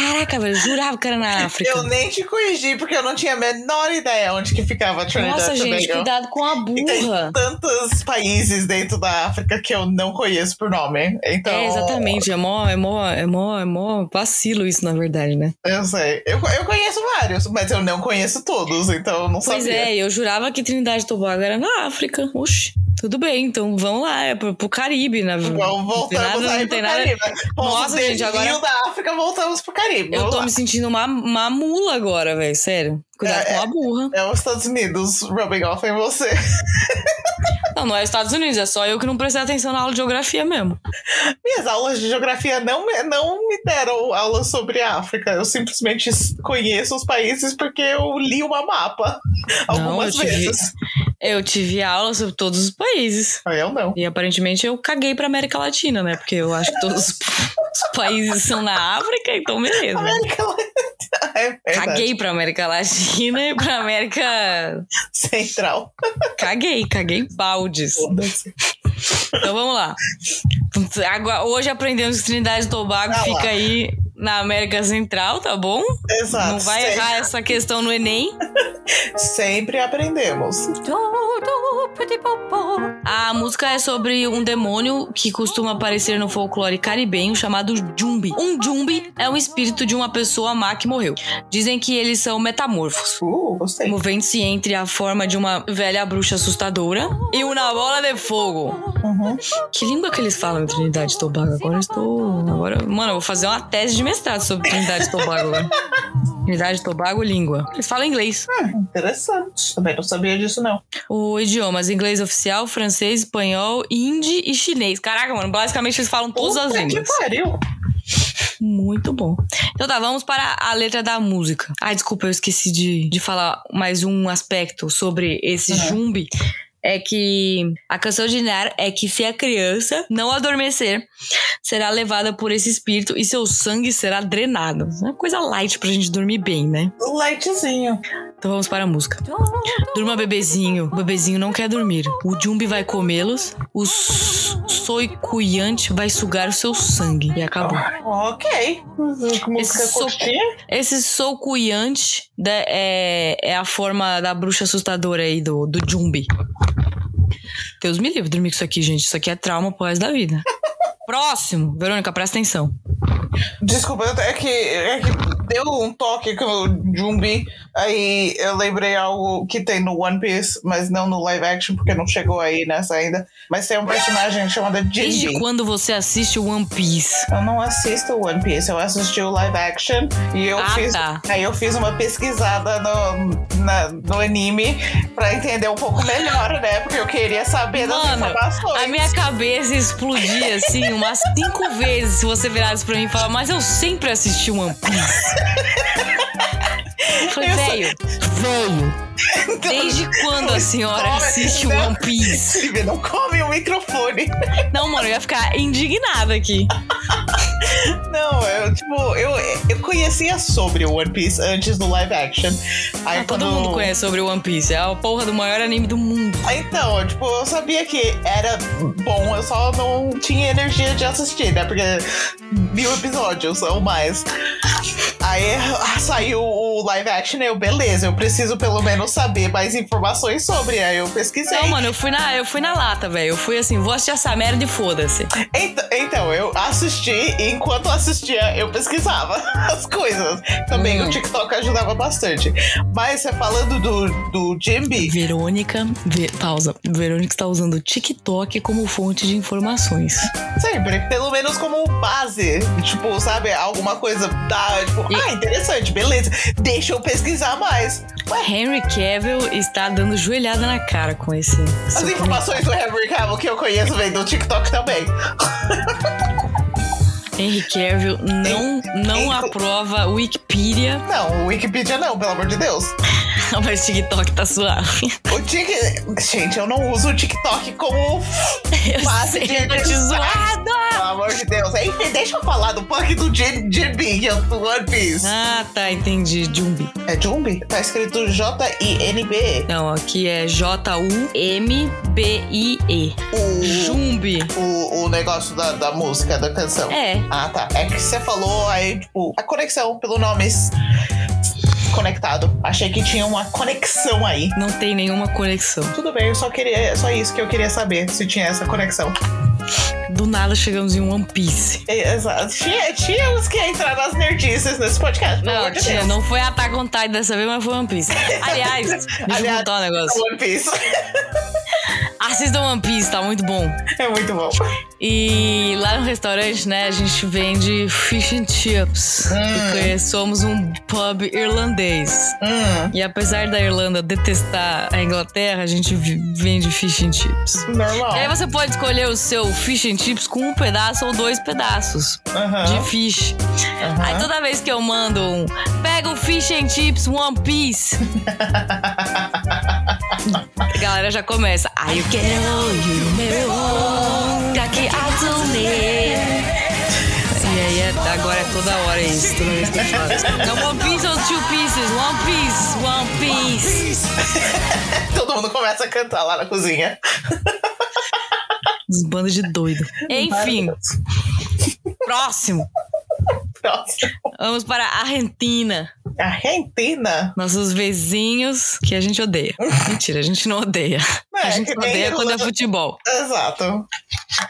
Caraca, velho, eu jurava que era na África. Eu nem te corrigi, porque eu não tinha a menor ideia onde que ficava Trinidad Nossa, gente, Tobago. cuidado com a E tem burra. tantos países dentro da África que eu não conheço por nome. Então. É, exatamente. É mó, é, mó, é, mó, é mó vacilo isso, na verdade, né? Eu sei. Eu, eu conheço vários, mas eu não conheço todos, então eu não Pois sabia. é, eu jurava que Trindade e Tobago era na África. Oxi, tudo bem, então vamos lá, é pro, pro Caribe, né? Vamos aí não tem nada- Caribe. Vamos Nossa, gente, agora- Rio da África, voltamos pro Caribe. Eu tô lá. me sentindo uma, uma mula agora, velho, sério. Cuidado É, com a burra. É os Estados Unidos rubbing off em você. Não, não é Estados Unidos, é só eu que não prestei atenção na aula de geografia mesmo. Minhas aulas de geografia não me, não me deram aulas sobre a África. Eu simplesmente conheço os países porque eu li uma mapa algumas não, eu tive, vezes. Eu tive aula sobre todos os países. Eu não. E aparentemente eu caguei pra América Latina, né? Porque eu acho que todos os países são na África, então beleza. América Latina. É caguei pra América Latina e pra América Central. Caguei, caguei baldes. Então vamos lá. Agora, hoje aprendemos que Trindade e Tobago ah fica aí na América Central, tá bom? Exato. Não vai sempre. errar essa questão no Enem. Sempre aprendemos. A música é sobre um demônio que costuma aparecer no folclore caribenho chamado Jumbi. Um Jumbi é um espírito de uma pessoa má que morreu. Dizem que eles são metamorfos. Uh, gostei. Movendo-se entre a forma de uma velha bruxa assustadora e uma bola de fogo. Uhum. Que língua que eles falam em Trinidade e Tobago? Agora estou. Agora, mano, eu vou fazer uma tese de mestrado sobre Trinidade e Tobago. Né? Trinidade e Tobago, língua. Eles falam inglês. Hum, interessante. Também não sabia disso, não. O idiomas inglês oficial, francês, espanhol, hindi e chinês. Caraca, mano, basicamente eles falam todas as línguas. Que pariu. Muito bom. Então tá, vamos para a letra da música. Ai, desculpa, eu esqueci de, de falar mais um aspecto sobre esse Uhum. jumbi. É que a canção de Nar é que se a criança não adormecer, será levada por esse espírito e seu sangue será drenado. É uma coisa light pra gente dormir bem, né? Lightzinho. Então vamos para a música. Durma, bebezinho. O bebezinho não quer dormir. O Jumbi vai comê-los. O s- soicuyante vai sugar o seu sangue. E acabou. Ok. Música Esse curtinha. Esse é, é a forma da bruxa assustadora aí do, do Jumbi. Deus me livre dormir com isso aqui, gente. Isso aqui é trauma pro resto da vida. Próximo. Verônica, presta atenção. Desculpa, é que, é que deu um toque com o Jumbi, aí eu lembrei algo que tem no One Piece, mas não no live action, porque não chegou aí nessa ainda. Mas tem um personagem chamado Desde Jinbi. quando você assiste One Piece? Eu não assisto o One Piece, eu assisti o live action e eu Ah, fiz. tá. Aí eu fiz uma pesquisada no, na- no anime pra entender um pouco melhor, né? Porque eu queria saber das Mano, informações. A minha cabeça explodia assim umas cinco vezes se você virasse pra mim e falar, mas eu sempre assisti One Piece. Sou- velho, velho, desde quando a senhora Toma, assiste não. One Piece? Não come o microfone. Não, mano, eu ia ficar indignada aqui. Não, eu, tipo, eu, eu conhecia sobre o One Piece antes do live action. Aí Ah, todo quando- mundo conhece sobre One Piece. É a porra do maior anime do mundo. Então, tipo, eu sabia que era bom, eu só não tinha energia de assistir, né? Porque mil episódios ou mais. Aí ah, saiu o live action eu, beleza, eu preciso pelo menos saber mais informações sobre. Aí eu pesquisei. Não, mano, eu fui na, eu fui na lata, velho. Eu fui assim, vou assistir essa merda e foda-se. Ent- Então, eu assisti e enquanto assistia, eu pesquisava as coisas. Também Hum. o TikTok ajudava bastante. Mas você falando do, do Jimby, Verônica, Ve- pausa. Verônica está usando o TikTok como fonte de informações. sempre, pelo menos como base. Tipo, sabe, alguma coisa da. Tipo, E- ah, interessante, beleza. Deixa eu pesquisar mais. Ué, Henry Cavill está dando joelhada na cara com esse. as informações do Henry Cavill que eu conheço vem do TikTok também. Henry Cavill não, não aprova Wikipedia, Não, o Wikipedia não, pelo amor de Deus. mas TikTok tá suave. O Tik... Gente, eu não uso o TikTok como Base de zoada! Pelo amor de Deus. Enfim, deixa eu falar do punk do Jinbi, que é do One Piece. Ah, tá, entendi. Jumbi. É Jumbi? Tá escrito J-I-N-B. Não, aqui é J-U-M-B-I-E. O, Jumbi. o, o negócio da, da música, da canção. É. Ah, tá. É que você falou aí, tipo, a conexão pelo nome conectado. Achei que tinha uma conexão aí. Não tem nenhuma conexão. Tudo bem, eu só queria, é só isso que eu queria saber, se tinha essa conexão. Do nada chegamos em One Piece. É, Exato. Tinha, tínhamos que entrar nas nerdices nesse podcast, Não, de tia, não foi Attack on Titan dessa vez, mas foi One Piece. Aliás, deixa eu Aliás, contar um negócio. One Piece. Assistam One Piece, tá muito bom. É muito bom. E lá no restaurante, né, a gente vende fish and chips. Porque somos um pub irlandês. Hum, E apesar da Irlanda detestar a Inglaterra, a gente vende fish and chips. normal. E aí você pode escolher o seu fish and chips com um pedaço ou dois pedaços de fish. Aí toda vez que eu mando um pega o fish and chips One Piece, galera já começa. Ai, eu quero you meu daqui azul E aí é- agora é toda hora isso, toda vez que eu. É One Piece ou Two Pieces? One Piece, One Piece. Todo mundo começa a cantar lá na cozinha. Uns bandos de doido. Enfim, próximo. Próximo. Vamos para a Argentina. Argentina. Nossos vizinhos que a gente odeia. Mentira, a gente não odeia. É, A gente só nem odeia quando é futebol. Exato.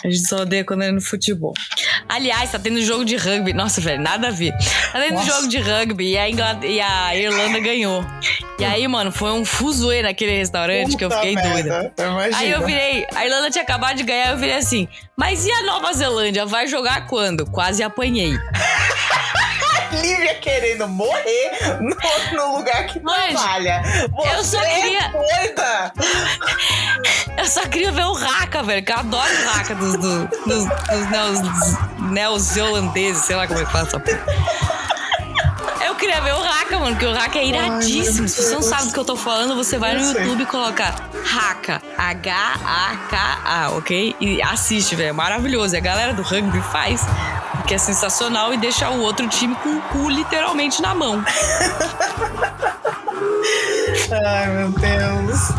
A gente só odeia quando é no futebol. Aliás, tá tendo jogo de rugby. Nossa, velho, nada a ver. Tá tendo Nossa. jogo de rugby e a, Ingl- e a Irlanda ganhou. E aí, mano, foi um fuzuê naquele restaurante que eu Puta fiquei doida. merda, Imagina. Aí eu virei, a Irlanda tinha acabado de ganhar, eu virei assim, mas e a Nova Zelândia? Vai jogar quando? Quase apanhei. Querendo morrer no, no lugar que Mãe, trabalha. Você eu só é queria- doida. Eu só queria ver o Raka, velho, que eu adoro o Raka dos, do- dos, dos neos- neozelandeses, sei lá como é que fala essa porra. Eu queria ver o Raka, mano, porque o Raka é iradíssimo. meu Se você não sabe do que eu tô falando, você vai no sei. YouTube e coloca Raka, H-A-K-A, ok? E assiste, velho, é maravilhoso. E a galera do rugby faz, porque é sensacional e deixa o outro time com o cu literalmente na mão. Ai, meu Deus.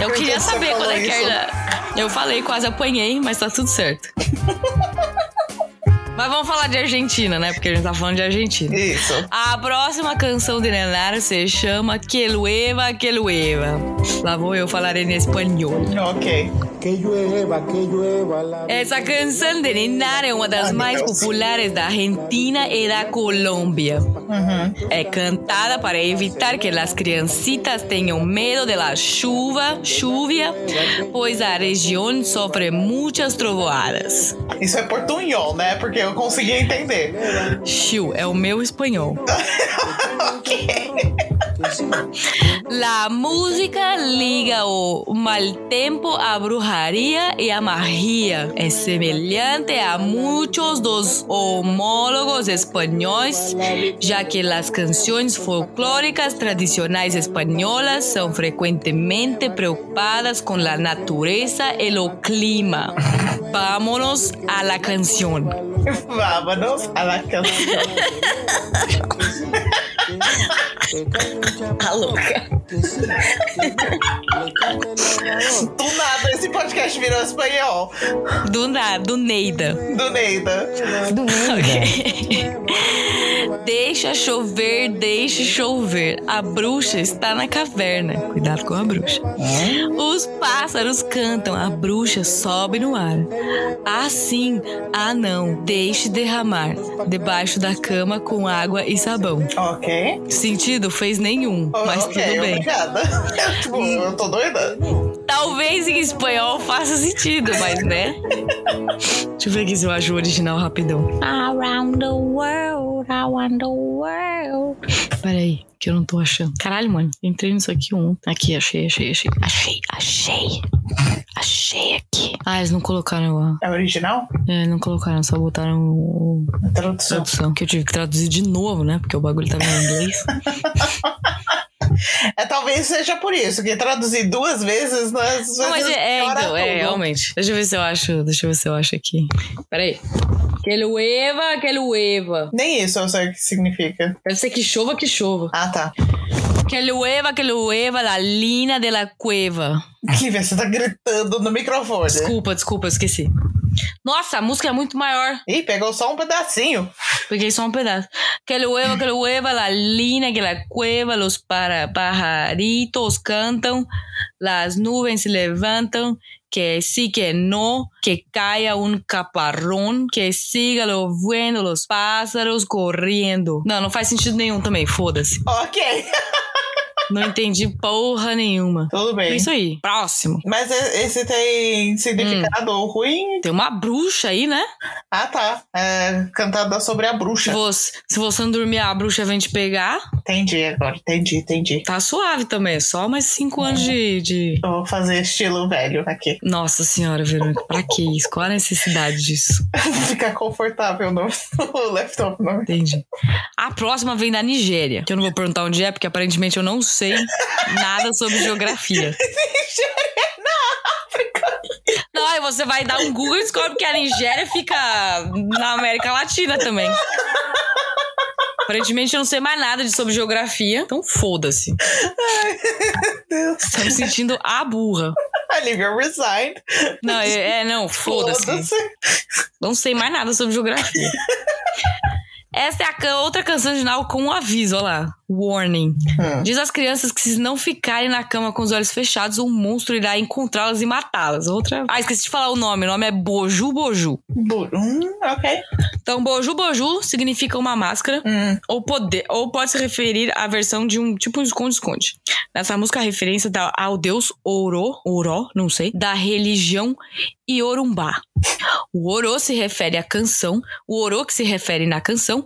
Eu queria que saber quando é que era. Eu falei, quase apanhei, mas tá tudo certo. mas vamos falar de Argentina, né? Porque a gente tá falando de Argentina. Isso. A próxima canção de Nenar se chama Que Lueva, Que Lueva. Lá vou eu falar em espanhol. Ok. Que llueva, que llueva la Essa canção de Nenar é uma das mais Deus. populares da Argentina e da Colômbia. Uhum. É cantada para evitar que as criancitas tenham medo da chuva, chuvia, pois a região sofre muitas trovoadas. Isso é portunhol, né? Porque eu consegui entender. Chiu, é o meu espanhol. La música liga o mal tempo à bruxaria e à magia. É semelhante a muitos dos homólogos espanhóis, já que as canções folclóricas tradicionais espanholas são frequentemente preocupadas com a natureza e o clima. Vámonos a la canción. Vámonos a la canção. Tá louca. Do nada, esse podcast virou espanhol. Do nada, do Neida. Do Neida. Deixa chover, deixe chover. A bruxa está na caverna. Cuidado com a bruxa. Os pássaros cantam, a bruxa sobe no ar. Ah, sim, ah, não, deixe derramar. Debaixo da cama com água e sabão. Ok. Sentido fez nenhum, mas ok, tudo bem. Obrigada. tipo, eu tô doida. Talvez em espanhol faça sentido, mas né? Deixa eu ver aqui se eu acho o original rapidão. Around the world, around the world. Peraí, que eu não tô achando. Caralho, mano, entrei nisso aqui ontem. Aqui, achei, achei, achei. Achei, achei. Achei aqui. Ah, eles não colocaram a. É original? É, não colocaram, só botaram o. A tradução. Tradução, que eu tive que traduzir de novo, né? Porque o bagulho tava em inglês. É, talvez seja por isso, que traduzir duas vezes, né, às vezes Não, mas é, é, então, é, realmente. Deixa eu ver se eu acho. Deixa eu ver se eu acho aqui. Peraí. Que lueva, que lueva. Nem isso eu sei o que significa. Deve ser que chova, que chova. Ah, tá. Que lueva, que lueva, la lina de la cueva. Lívia, você tá gritando no microfone. Desculpa, desculpa, eu esqueci. Nossa, a música é muito maior. Ih, pegou só um pedacinho. Peguei só um pedaço. Que lueva, que lueva, la lina, que la cueva, los para, pajaritos cantam, las nubes se levantam, que sí, que no, que caia un caparrón, que siga lo bueno, los pájaros correndo. Não, não faz sentido nenhum também, foda-se. Ok. Não entendi porra nenhuma. Tudo É bem. isso aí. Próximo. Mas esse tem significado Hum. ruim? Tem uma bruxa aí, né? Ah, tá. É cantada sobre a Se bruxa. você, se você não dormir, a bruxa vem te pegar. Entendi agora. Entendi, entendi. Tá suave também. Só mais cinco anos de, de. Eu vou fazer estilo velho aqui. Nossa senhora, Verônica. Pra que isso? Qual a necessidade disso? Ficar confortável no, no laptop. Não. Entendi. A próxima vem da Nigéria. Que eu não vou perguntar onde é, porque aparentemente eu não sei nada sobre geografia. Não, aí você vai dar um Google e descobre que a Nigéria fica na América Latina também. Aparentemente eu não sei mais nada de sobre geografia, então foda-se. Deus. Tô me sentindo a burra. Olivia resigned. Não, é, é, não, foda-se. Não sei mais nada sobre geografia. Essa é a outra canção de Nau com um aviso, olha lá. Warning. Hum. Diz às crianças que se não ficarem na cama com os olhos fechados, um monstro irá encontrá-las e matá-las. Outra. Ah, esqueci de falar o nome. O nome é Boju Boju. Bu- Hum, ok. Então, Boju Boju significa uma máscara Hum. ou poder, ou pode se referir à versão de um tipo um esconde-esconde. Nessa música, a referência dá ao deus Oro, Oro, não sei, da religião Iorumbá. O Oro se refere à canção, o Oro que se refere na canção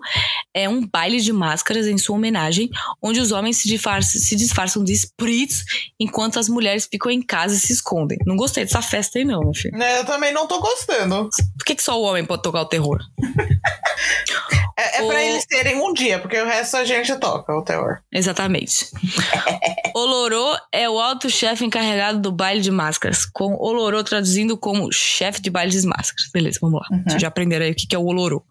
é um baile de máscaras em sua homenagem, onde os homens se disfarçam, se disfarçam de espíritos enquanto as mulheres ficam em casa e se escondem. Não gostei dessa festa aí não, meu filho. Né, Eu também não tô gostando. Por que, que só o homem pode tocar o terror? É, é O- pra eles terem um dia, porque o resto a gente toca o terror. Exatamente. Olorô é o alto chefe encarregado do baile de máscaras, com Olorô traduzindo como chefe de baile de máscaras. Beleza, vamos lá. Vocês já aprenderam aí o que que é o Olorô.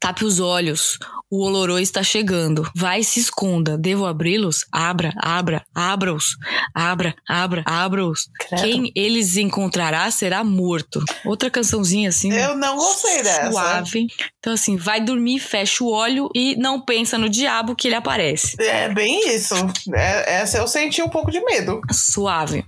Tape os olhos. O Olorô está chegando. Vai se esconda. Devo abri-los? Abra, abra, abra-os. Abra, abra, abra-os. Quem eles encontrará será morto. Outra cançãozinha assim. Eu não gostei dessa. Suave. Então, assim, vai dormir, fecha o olho e não pensa no diabo que ele aparece. É bem isso. É, essa eu senti um pouco de medo. Suave.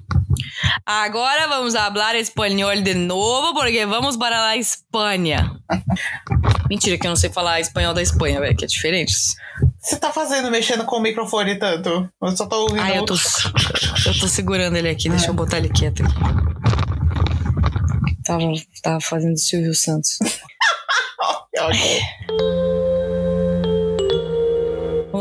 Agora vamos falar espanhol de novo, porque vamos para a Espanha. Mentira, que eu não sei falar espanhol da Espanha, velho, que é diferente. Você tá fazendo mexendo com o microfone tanto? Eu só tô ouvindo. Ah, eu tô, eu tô segurando ele aqui, deixa eu botar ele quieto aqui. Tava, tava fazendo Silvio Santos. Ok.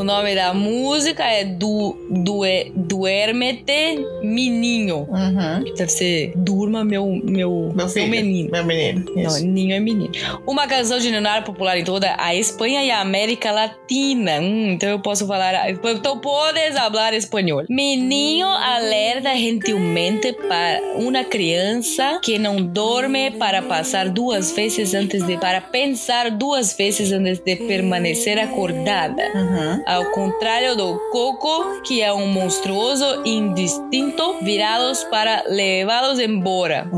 O nome da música é du, Due, Duermete Mininho. Uhum. Deve ser Durma, meu, meu, Meu filho. menino. Meu menino. Não, ninho é menino. Uma canção de Leonardo popular em toda a Espanha e a América Latina. Hum, então eu posso falar. Então podes falar espanhol. Menino alerta gentilmente para uma criança que não dorme para passar duas vezes antes de. para pensar duas vezes antes de permanecer acordada. Uhum. Ao contrário do Coco, que é um monstruoso indistinto, virados para levá-los embora.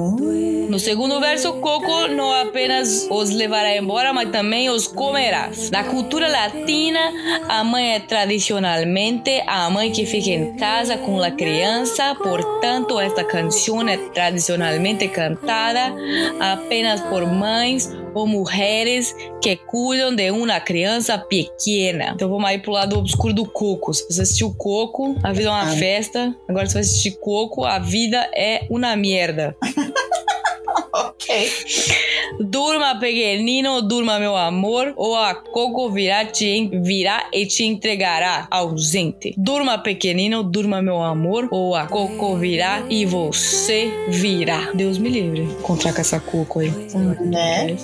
No segundo verso, Coco não apenas os levará embora, mas também os comerá. Na cultura latina, a mãe é tradicionalmente a mãe que fica em casa com a criança, portanto, esta canção é tradicionalmente cantada apenas por mães ou mulheres que cuidam de uma criança pequena. Então vamos aí pro lado obscuro do Coco. Se você assistiu Coco, a vida é uma Ah. festa. Agora se você assistir Coco, a vida é uma merda. Ok. Durma, pequenino, durma, meu amor, ou a Coco virá, te en- virá e te entregará ausente. Durma, pequenino, durma, meu amor, ou a Coco virá e você virá. Deus me livre encontrar com essa Coco aí. Né?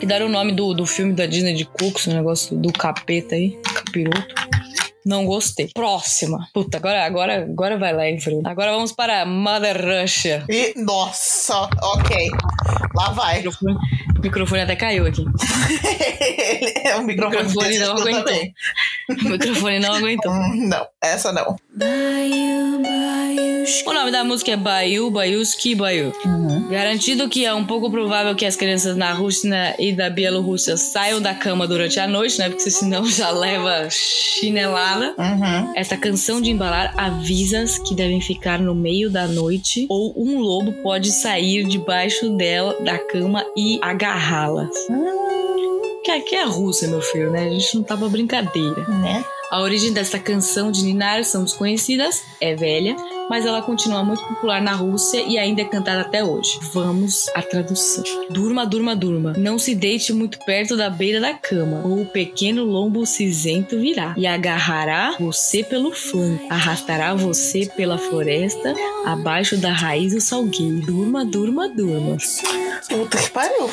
Que deram o nome do, do filme da Disney de Coco, esse negócio do capeta aí, capiroto. Não gostei. Próxima. Puta, agora, agora, agora vai lá, hein. Agora vamos para Mother Russia. E, nossa, ok. Lá vai. O microfone, o microfone até caiu aqui. o microfone, microfone desse não aguentou. bem. O microfone não aguentou. Não, essa não. O nome da música é Baiu, Baiuski, Baiu. Garantido que é um pouco provável que as crianças na Rússia e da Bielorrússia saiam da cama durante a noite, né? Porque senão já leva chinelada. Uhum. Esta canção de embalar avisa que devem ficar no meio da noite ou um lobo pode sair debaixo dela da cama e agarrá-las. Que aqui é a Rússia, meu filho, né? A gente não tá pra brincadeira. Né? A origem dessa canção de Ninar são desconhecidas, é velha, mas ela continua muito popular na Rússia e ainda é cantada até hoje. Vamos à tradução. Durma, durma, durma. Não se deite muito perto da beira da cama, ou o pequeno lombo cinzento virá e agarrará você pelo flanco, arrastará você pela floresta, abaixo da raiz do salgueiro. Durma, durma, durma. Puta que pariu.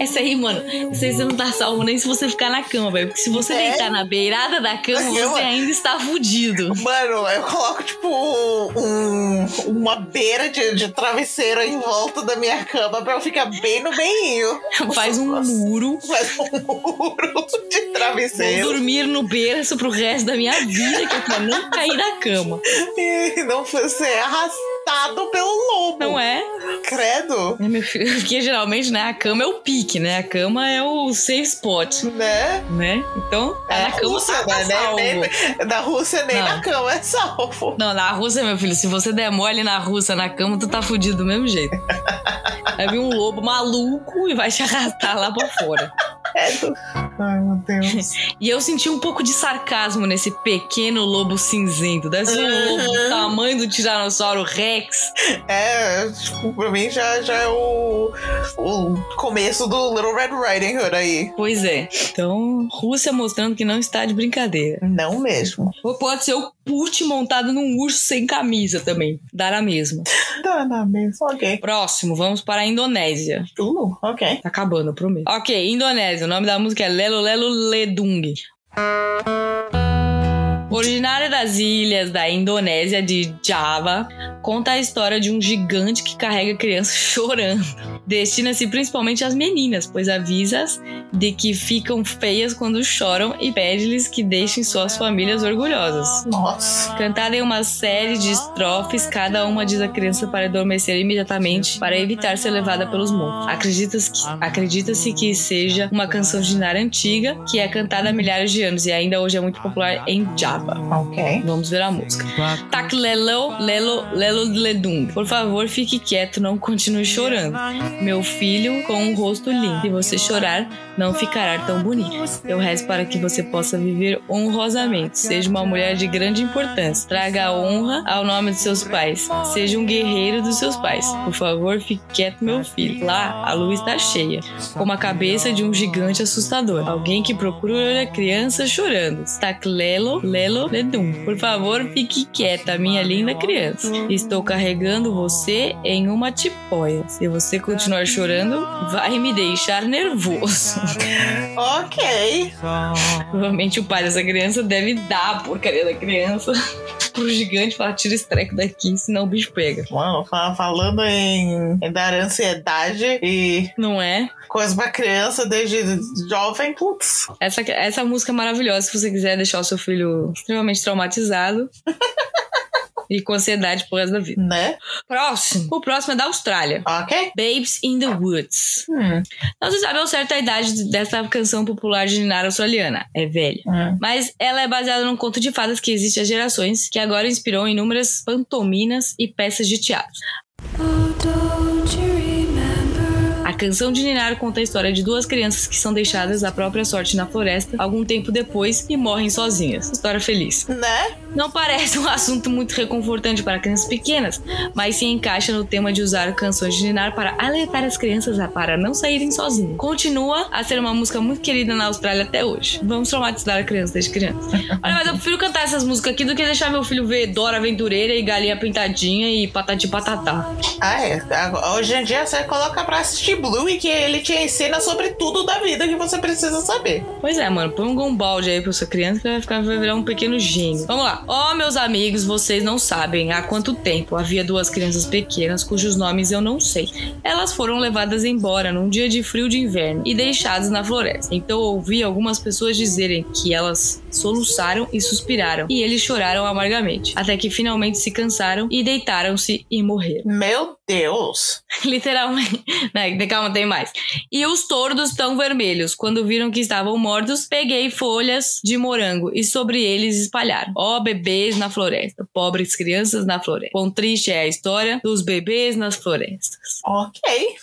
Essa aí, mano, essa aí você não tá salvo nem se você ficar na cama, velho. Porque se você É? deitar na beirada da cama, Da você ainda está fudido. Mano, eu coloco, tipo, um- uma beira de, de travesseiro em volta da minha cama pra eu ficar bem no meinho. Faz um muro. Faz um muro de Vou travesseiro. dormir no berço pro resto da minha vida, que é pra não cair da cama. E não ser arrastado pelo lobo. Não é? Credo. É, meu filho, Porque geralmente, né, a cama é o pique, né? A cama é o safe spot, Né? né? Então, tá É na cama, Rússia, tá, né? salvo. Nem, nem- da Rússia nem Não. na cama é salvo. Não, na Rússia, meu filho, se você der mole na Rússia na cama, tu tá fudido do mesmo jeito. Vai vir um lobo maluco e vai te arrastar lá pra fora. Credo. Ai, meu Deus. E eu senti um pouco de sarcasmo nesse pequeno lobo cinzento. Deve ser um lobo do tamanho do Tiranossauro Rex. É, tipo, pra mim já, já é o, o começo do Little Red Riding Hood aí. Pois é. Então, Rússia mostrando que não está de brincadeira. Não mesmo. Ou pode ser o Putin montado num urso sem camisa também. Dá na mesma. Dá na mesma. Ok. Próximo, vamos para a Indonésia. Uh, ok. Tá acabando, eu prometo. Ok, Indonésia. O nome da música é Lelo Lelo Ledung. Originária das ilhas da Indonésia de Java, conta a história de um gigante que carrega crianças chorando. Destina-se principalmente às meninas, pois avisa-as de que ficam feias quando choram e pede-lhes que deixem suas famílias orgulhosas. Nossa. Cantada em uma série de estrofes, cada uma diz à criança para adormecer imediatamente para evitar ser levada pelos monstros. Acredita-se que, acredita-se que seja uma canção de Nara antiga que é cantada há milhares de anos e ainda hoje é muito popular em Java. Ok. Vamos ver a música. Tak lelo, lelo, lelo ledung. Por favor, fique quieto, não continue chorando. Meu filho com um rosto lindo. Se você chorar, não ficará tão bonito. Eu rezo para que você possa viver honrosamente. Seja uma mulher de grande importância. Traga honra ao nome de seus pais. Seja um guerreiro dos seus pais. Por favor, fique quieto, meu filho. Lá, a lua está cheia, como a cabeça de um gigante assustador. Alguém que procura a criança chorando. Tak lelo, lelo, ledum. Por favor, fique quieta, minha linda criança. Estou carregando você em uma tipóia. Se você continuar chorando, vai me deixar nervoso. Ok. Provavelmente o pai dessa criança deve dar a porcaria da criança pro gigante e falar: tira esse treco daqui, senão o bicho pega. Falando em, em dar ansiedade e Não é? coisa pra criança desde jovem, putz. Essa, essa música é maravilhosa se você quiser deixar o seu filho extremamente traumatizado. E com ansiedade pro resto da vida. Né? Próximo. O próximo é da Austrália. Ok. Babes in the Woods. Hum, Não se sabe ao certo a idade dessa canção popular de Nara australiana. É velha. hum. Mas ela é baseada num conto de fadas que existe há gerações, que agora inspirou inúmeras pantominas e peças de teatro. Canção de Ninar conta a história de duas crianças que são deixadas à própria sorte na floresta algum tempo depois e morrem sozinhas. História feliz. Né? Não parece um assunto muito reconfortante para crianças pequenas, mas se encaixa no tema de usar canções de Ninar para alertar as crianças a para não saírem sozinhas. Continua a ser uma música muito querida na Austrália até hoje. Vamos traumatizar a criança desde criança. Olha, mas eu prefiro cantar essas músicas aqui do que deixar meu filho ver Dora Aventureira e Galinha Pintadinha e Patati Patatá. Ah, é. Hoje em dia você coloca pra assistir Bluey que ele te ensina sobre tudo da vida que você precisa saber. Pois é, mano, põe um balde aí pra sua criança que vai, ficar, vai virar um pequeno gênio. Vamos lá. Ó, meus amigos, vocês não sabem há quanto tempo havia duas crianças pequenas cujos nomes eu não sei. Elas foram levadas embora num dia de frio de inverno e deixadas na floresta. Então ouvi algumas pessoas dizerem que elas soluçaram e suspiraram e eles choraram amargamente, até que finalmente se cansaram e deitaram-se e morreram. Meu Deus. Literalmente. Né, calma, tem mais. E os tordos tão vermelhos. Quando viram que estavam mortos, peguei folhas de morango e sobre eles espalharam. Ó bebês na floresta. Pobres crianças na floresta. Quão triste é a história dos bebês nas florestas. Ok.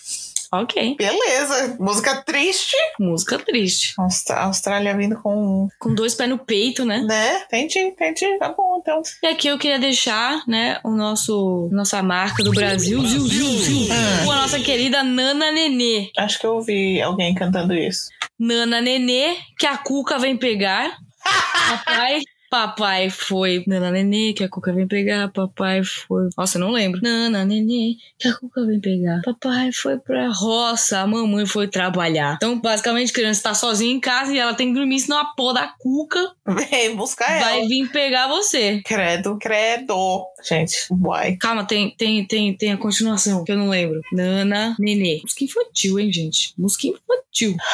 Ok. Beleza. Música triste. Música triste. Austrália vindo com. Com dois pés no peito, né? Né? Entendi, entendi. Tá bom, então. E aqui eu queria deixar, né, o nosso nossa marca do Brasil, Zil, Ah. com a nossa querida Nana Nenê. Acho que eu ouvi alguém cantando isso. Nana Nenê, que a Cuca vem pegar. Papai, papai foi. Nana Nenê, que a Cuca vem pegar. Papai foi. Nossa, eu não lembro. Nana Nenê, que a Cuca vem pegar. Papai foi pra roça, a mamãe foi trabalhar. Então, basicamente, a criança tá sozinha em casa e ela tem que dormir, senão a porra da Cuca Vem buscar ela. vai vir pegar você. Credo, credo. Gente, uai. Calma, tem, tem, tem, tem a continuação, que eu não lembro. Nana Nenê. Música infantil, hein, gente? Música infantil.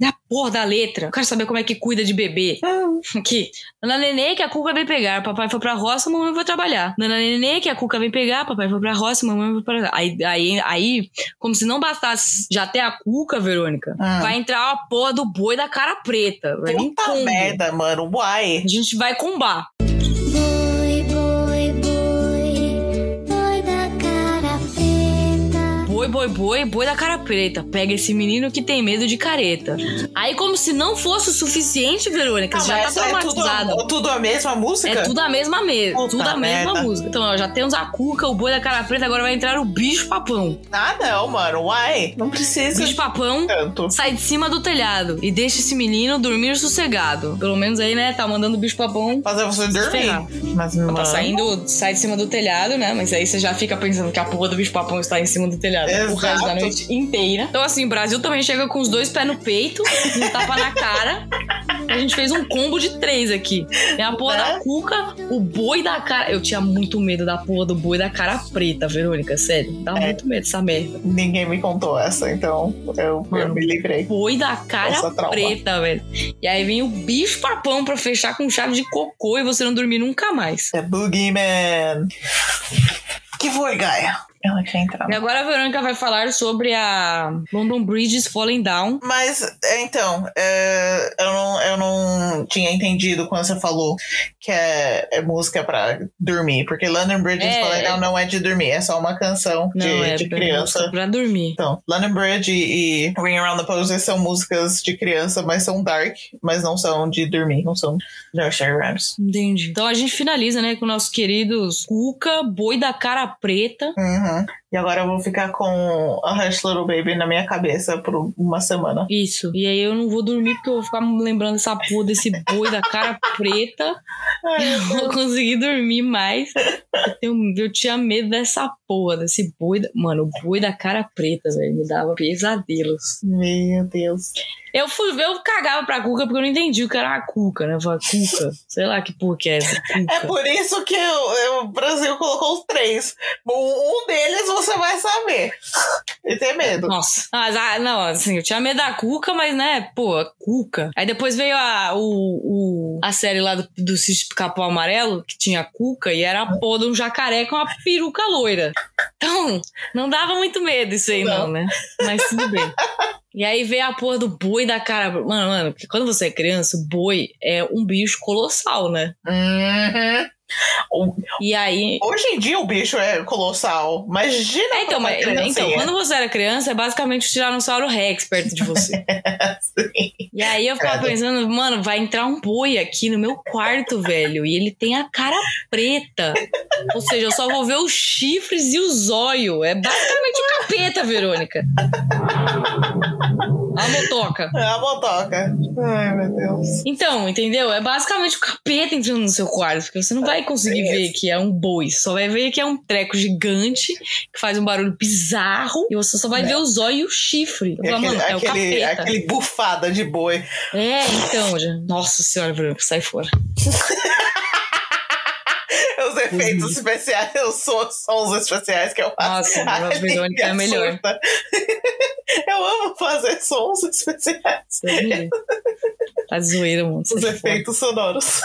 Da porra da letra. Eu quero saber como é que cuida de bebê. Aqui. Nana Nenê, que a Cuca vem pegar. Papai foi pra roça, mamãe foi trabalhar. Nana Nenê, que a Cuca vem pegar. Papai foi pra roça, mamãe foi pra... Aí, aí, aí como se não bastasse já ter a Cuca, Verônica, Ah. vai entrar a porra do boi da cara preta. Puta merda, mano. Uai. A gente vai combar. Boi, boi, boi, da cara preta. Pega esse menino que tem medo de careta. Aí, como se não fosse o suficiente, Verônica, você já tá mas é tudo, tudo a mesma música? É tudo a mesma Puta tudo a mesma merda. música. Então, ó, já temos a cuca, o boi da cara preta, agora vai entrar o bicho papão. Ah, não, mano. Uai. Não precisa bicho papão tanto. sai de cima do telhado e deixa esse menino dormir sossegado. Pelo menos aí, né, tá mandando o bicho papão Fazer você dormir. Mas, mano. Tá saindo, sai de cima do telhado, né? Mas aí você já fica pensando que a porra do bicho papão está em cima do telhado o resto da Exato. noite inteira. Então, assim, o Brasil também chega com os dois pés no peito, um tapa na cara. A gente fez um combo de três aqui. Tem a porra Né? da cuca, o boi da cara. Eu tinha muito medo da porra do boi da cara preta, Verônica, sério. Dá É. muito medo dessa merda. Ninguém me contou essa, então eu, eu me livrei. Boi da cara preta, velho. E aí vem o bicho papão pra fechar com chave de cocô e você não dormir nunca mais. É Boogeyman. Que foi, Gaia? Ela quer entrar. E agora a Verônica vai falar sobre a London Bridge is Falling Down. Mas, é, então, é, eu, não, eu não tinha entendido quando você falou que é, é música pra dormir. Porque London Bridge É, Falling Down é. não é de dormir, é só uma canção de, Não, é de pra- criança. pra dormir. Então, London Bridge e, Ring Around the Poses são músicas de criança, mas são dark, mas não são de dormir, não são nursery rhymes. Entendi. Então a gente finaliza, né, com nossos queridos Cuca, Boi da Cara Preta. Uhum. E agora eu vou ficar com a Hush Little Baby na minha cabeça por uma semana. Isso. E aí eu não vou dormir porque eu vou ficar lembrando dessa porra desse boi da cara preta. Ai, Eu não vou conseguir dormir mais. Eu, tenho- eu tinha medo dessa porra, desse boi. Da... Mano, o boi da cara preta, velho, me dava pesadelos. Meu Deus. Eu fui eu cagava pra Cuca porque eu não entendi o que era uma Cuca, né? Eu falei, Cuca, sei lá que porra que é essa. É Cuca. por isso que eu- o Brasil colocou os três. Um, um deles você vai saber. E ter medo. Nossa. Mas, ah, não, assim, eu tinha medo da Cuca, mas, né, pô, Cuca. Aí depois veio a, o, o- a série lá do, do Sítio Capão Amarelo, que tinha a Cuca, e era a porra de um jacaré com uma peruca loira. Então, não dava muito medo isso aí, não, Não. né? Mas tudo bem. E aí veio a porra do boi da cara. Mano, mano, porque quando você é criança, o boi é um bicho colossal, né? Uhum. E aí. Hoje em dia o bicho é colossal. Imagina É, então, mas, então, criancinha. quando você era criança, é basicamente o Tiranossauro Rex perto de você. E aí eu ficava pensando, mano, vai entrar um boi aqui no meu quarto, velho. E ele tem a cara preta. Ou seja, eu só vou ver os chifres e o zóio. É basicamente o capeta, Verônica. A motoca. É a motoca. Ai, meu Deus. Então, entendeu? É basicamente o capeta entrando no seu quarto, porque você não vai conseguir ver que é um boi, só vai ver que é um treco gigante, que faz um barulho bizarro, e você só vai ver o zóio e o chifre. Eu falo, aquele, mano, é o aquele, capeta. aquele bufada de boi. É, então, já. Nossa senhora, Bruno, sai fora. Os efeitos especiais, os sons, especiais que eu faço. Nossa, a Ai, Verônica é me melhor. assusta. Eu amo fazer sons especiais. Deus livre. Tá zoeira, mano. Os fora. efeitos sonoros.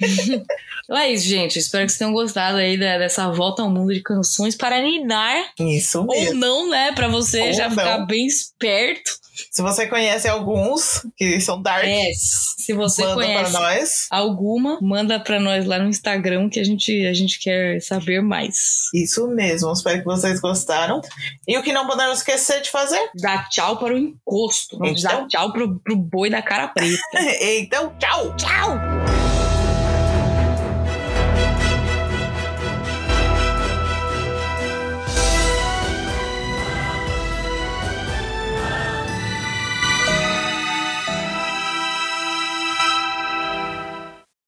Então é isso, gente. Espero que vocês tenham gostado aí da- dessa volta ao mundo de canções para ninar. Isso Ou mesmo. não, né? Pra você Ou já não. ficar bem esperto. Se você conhece alguns que são dark, É, se você manda conhece para nós. alguma, manda pra nós lá no Instagram que a gente, a gente quer saber mais. Isso mesmo. Espero que vocês gostaram. E o que não podemos esquecer de fazer? Dá tchau para o encosto. Então? dar tchau pro, pro boi da cara preta. então, tchau! Tchau!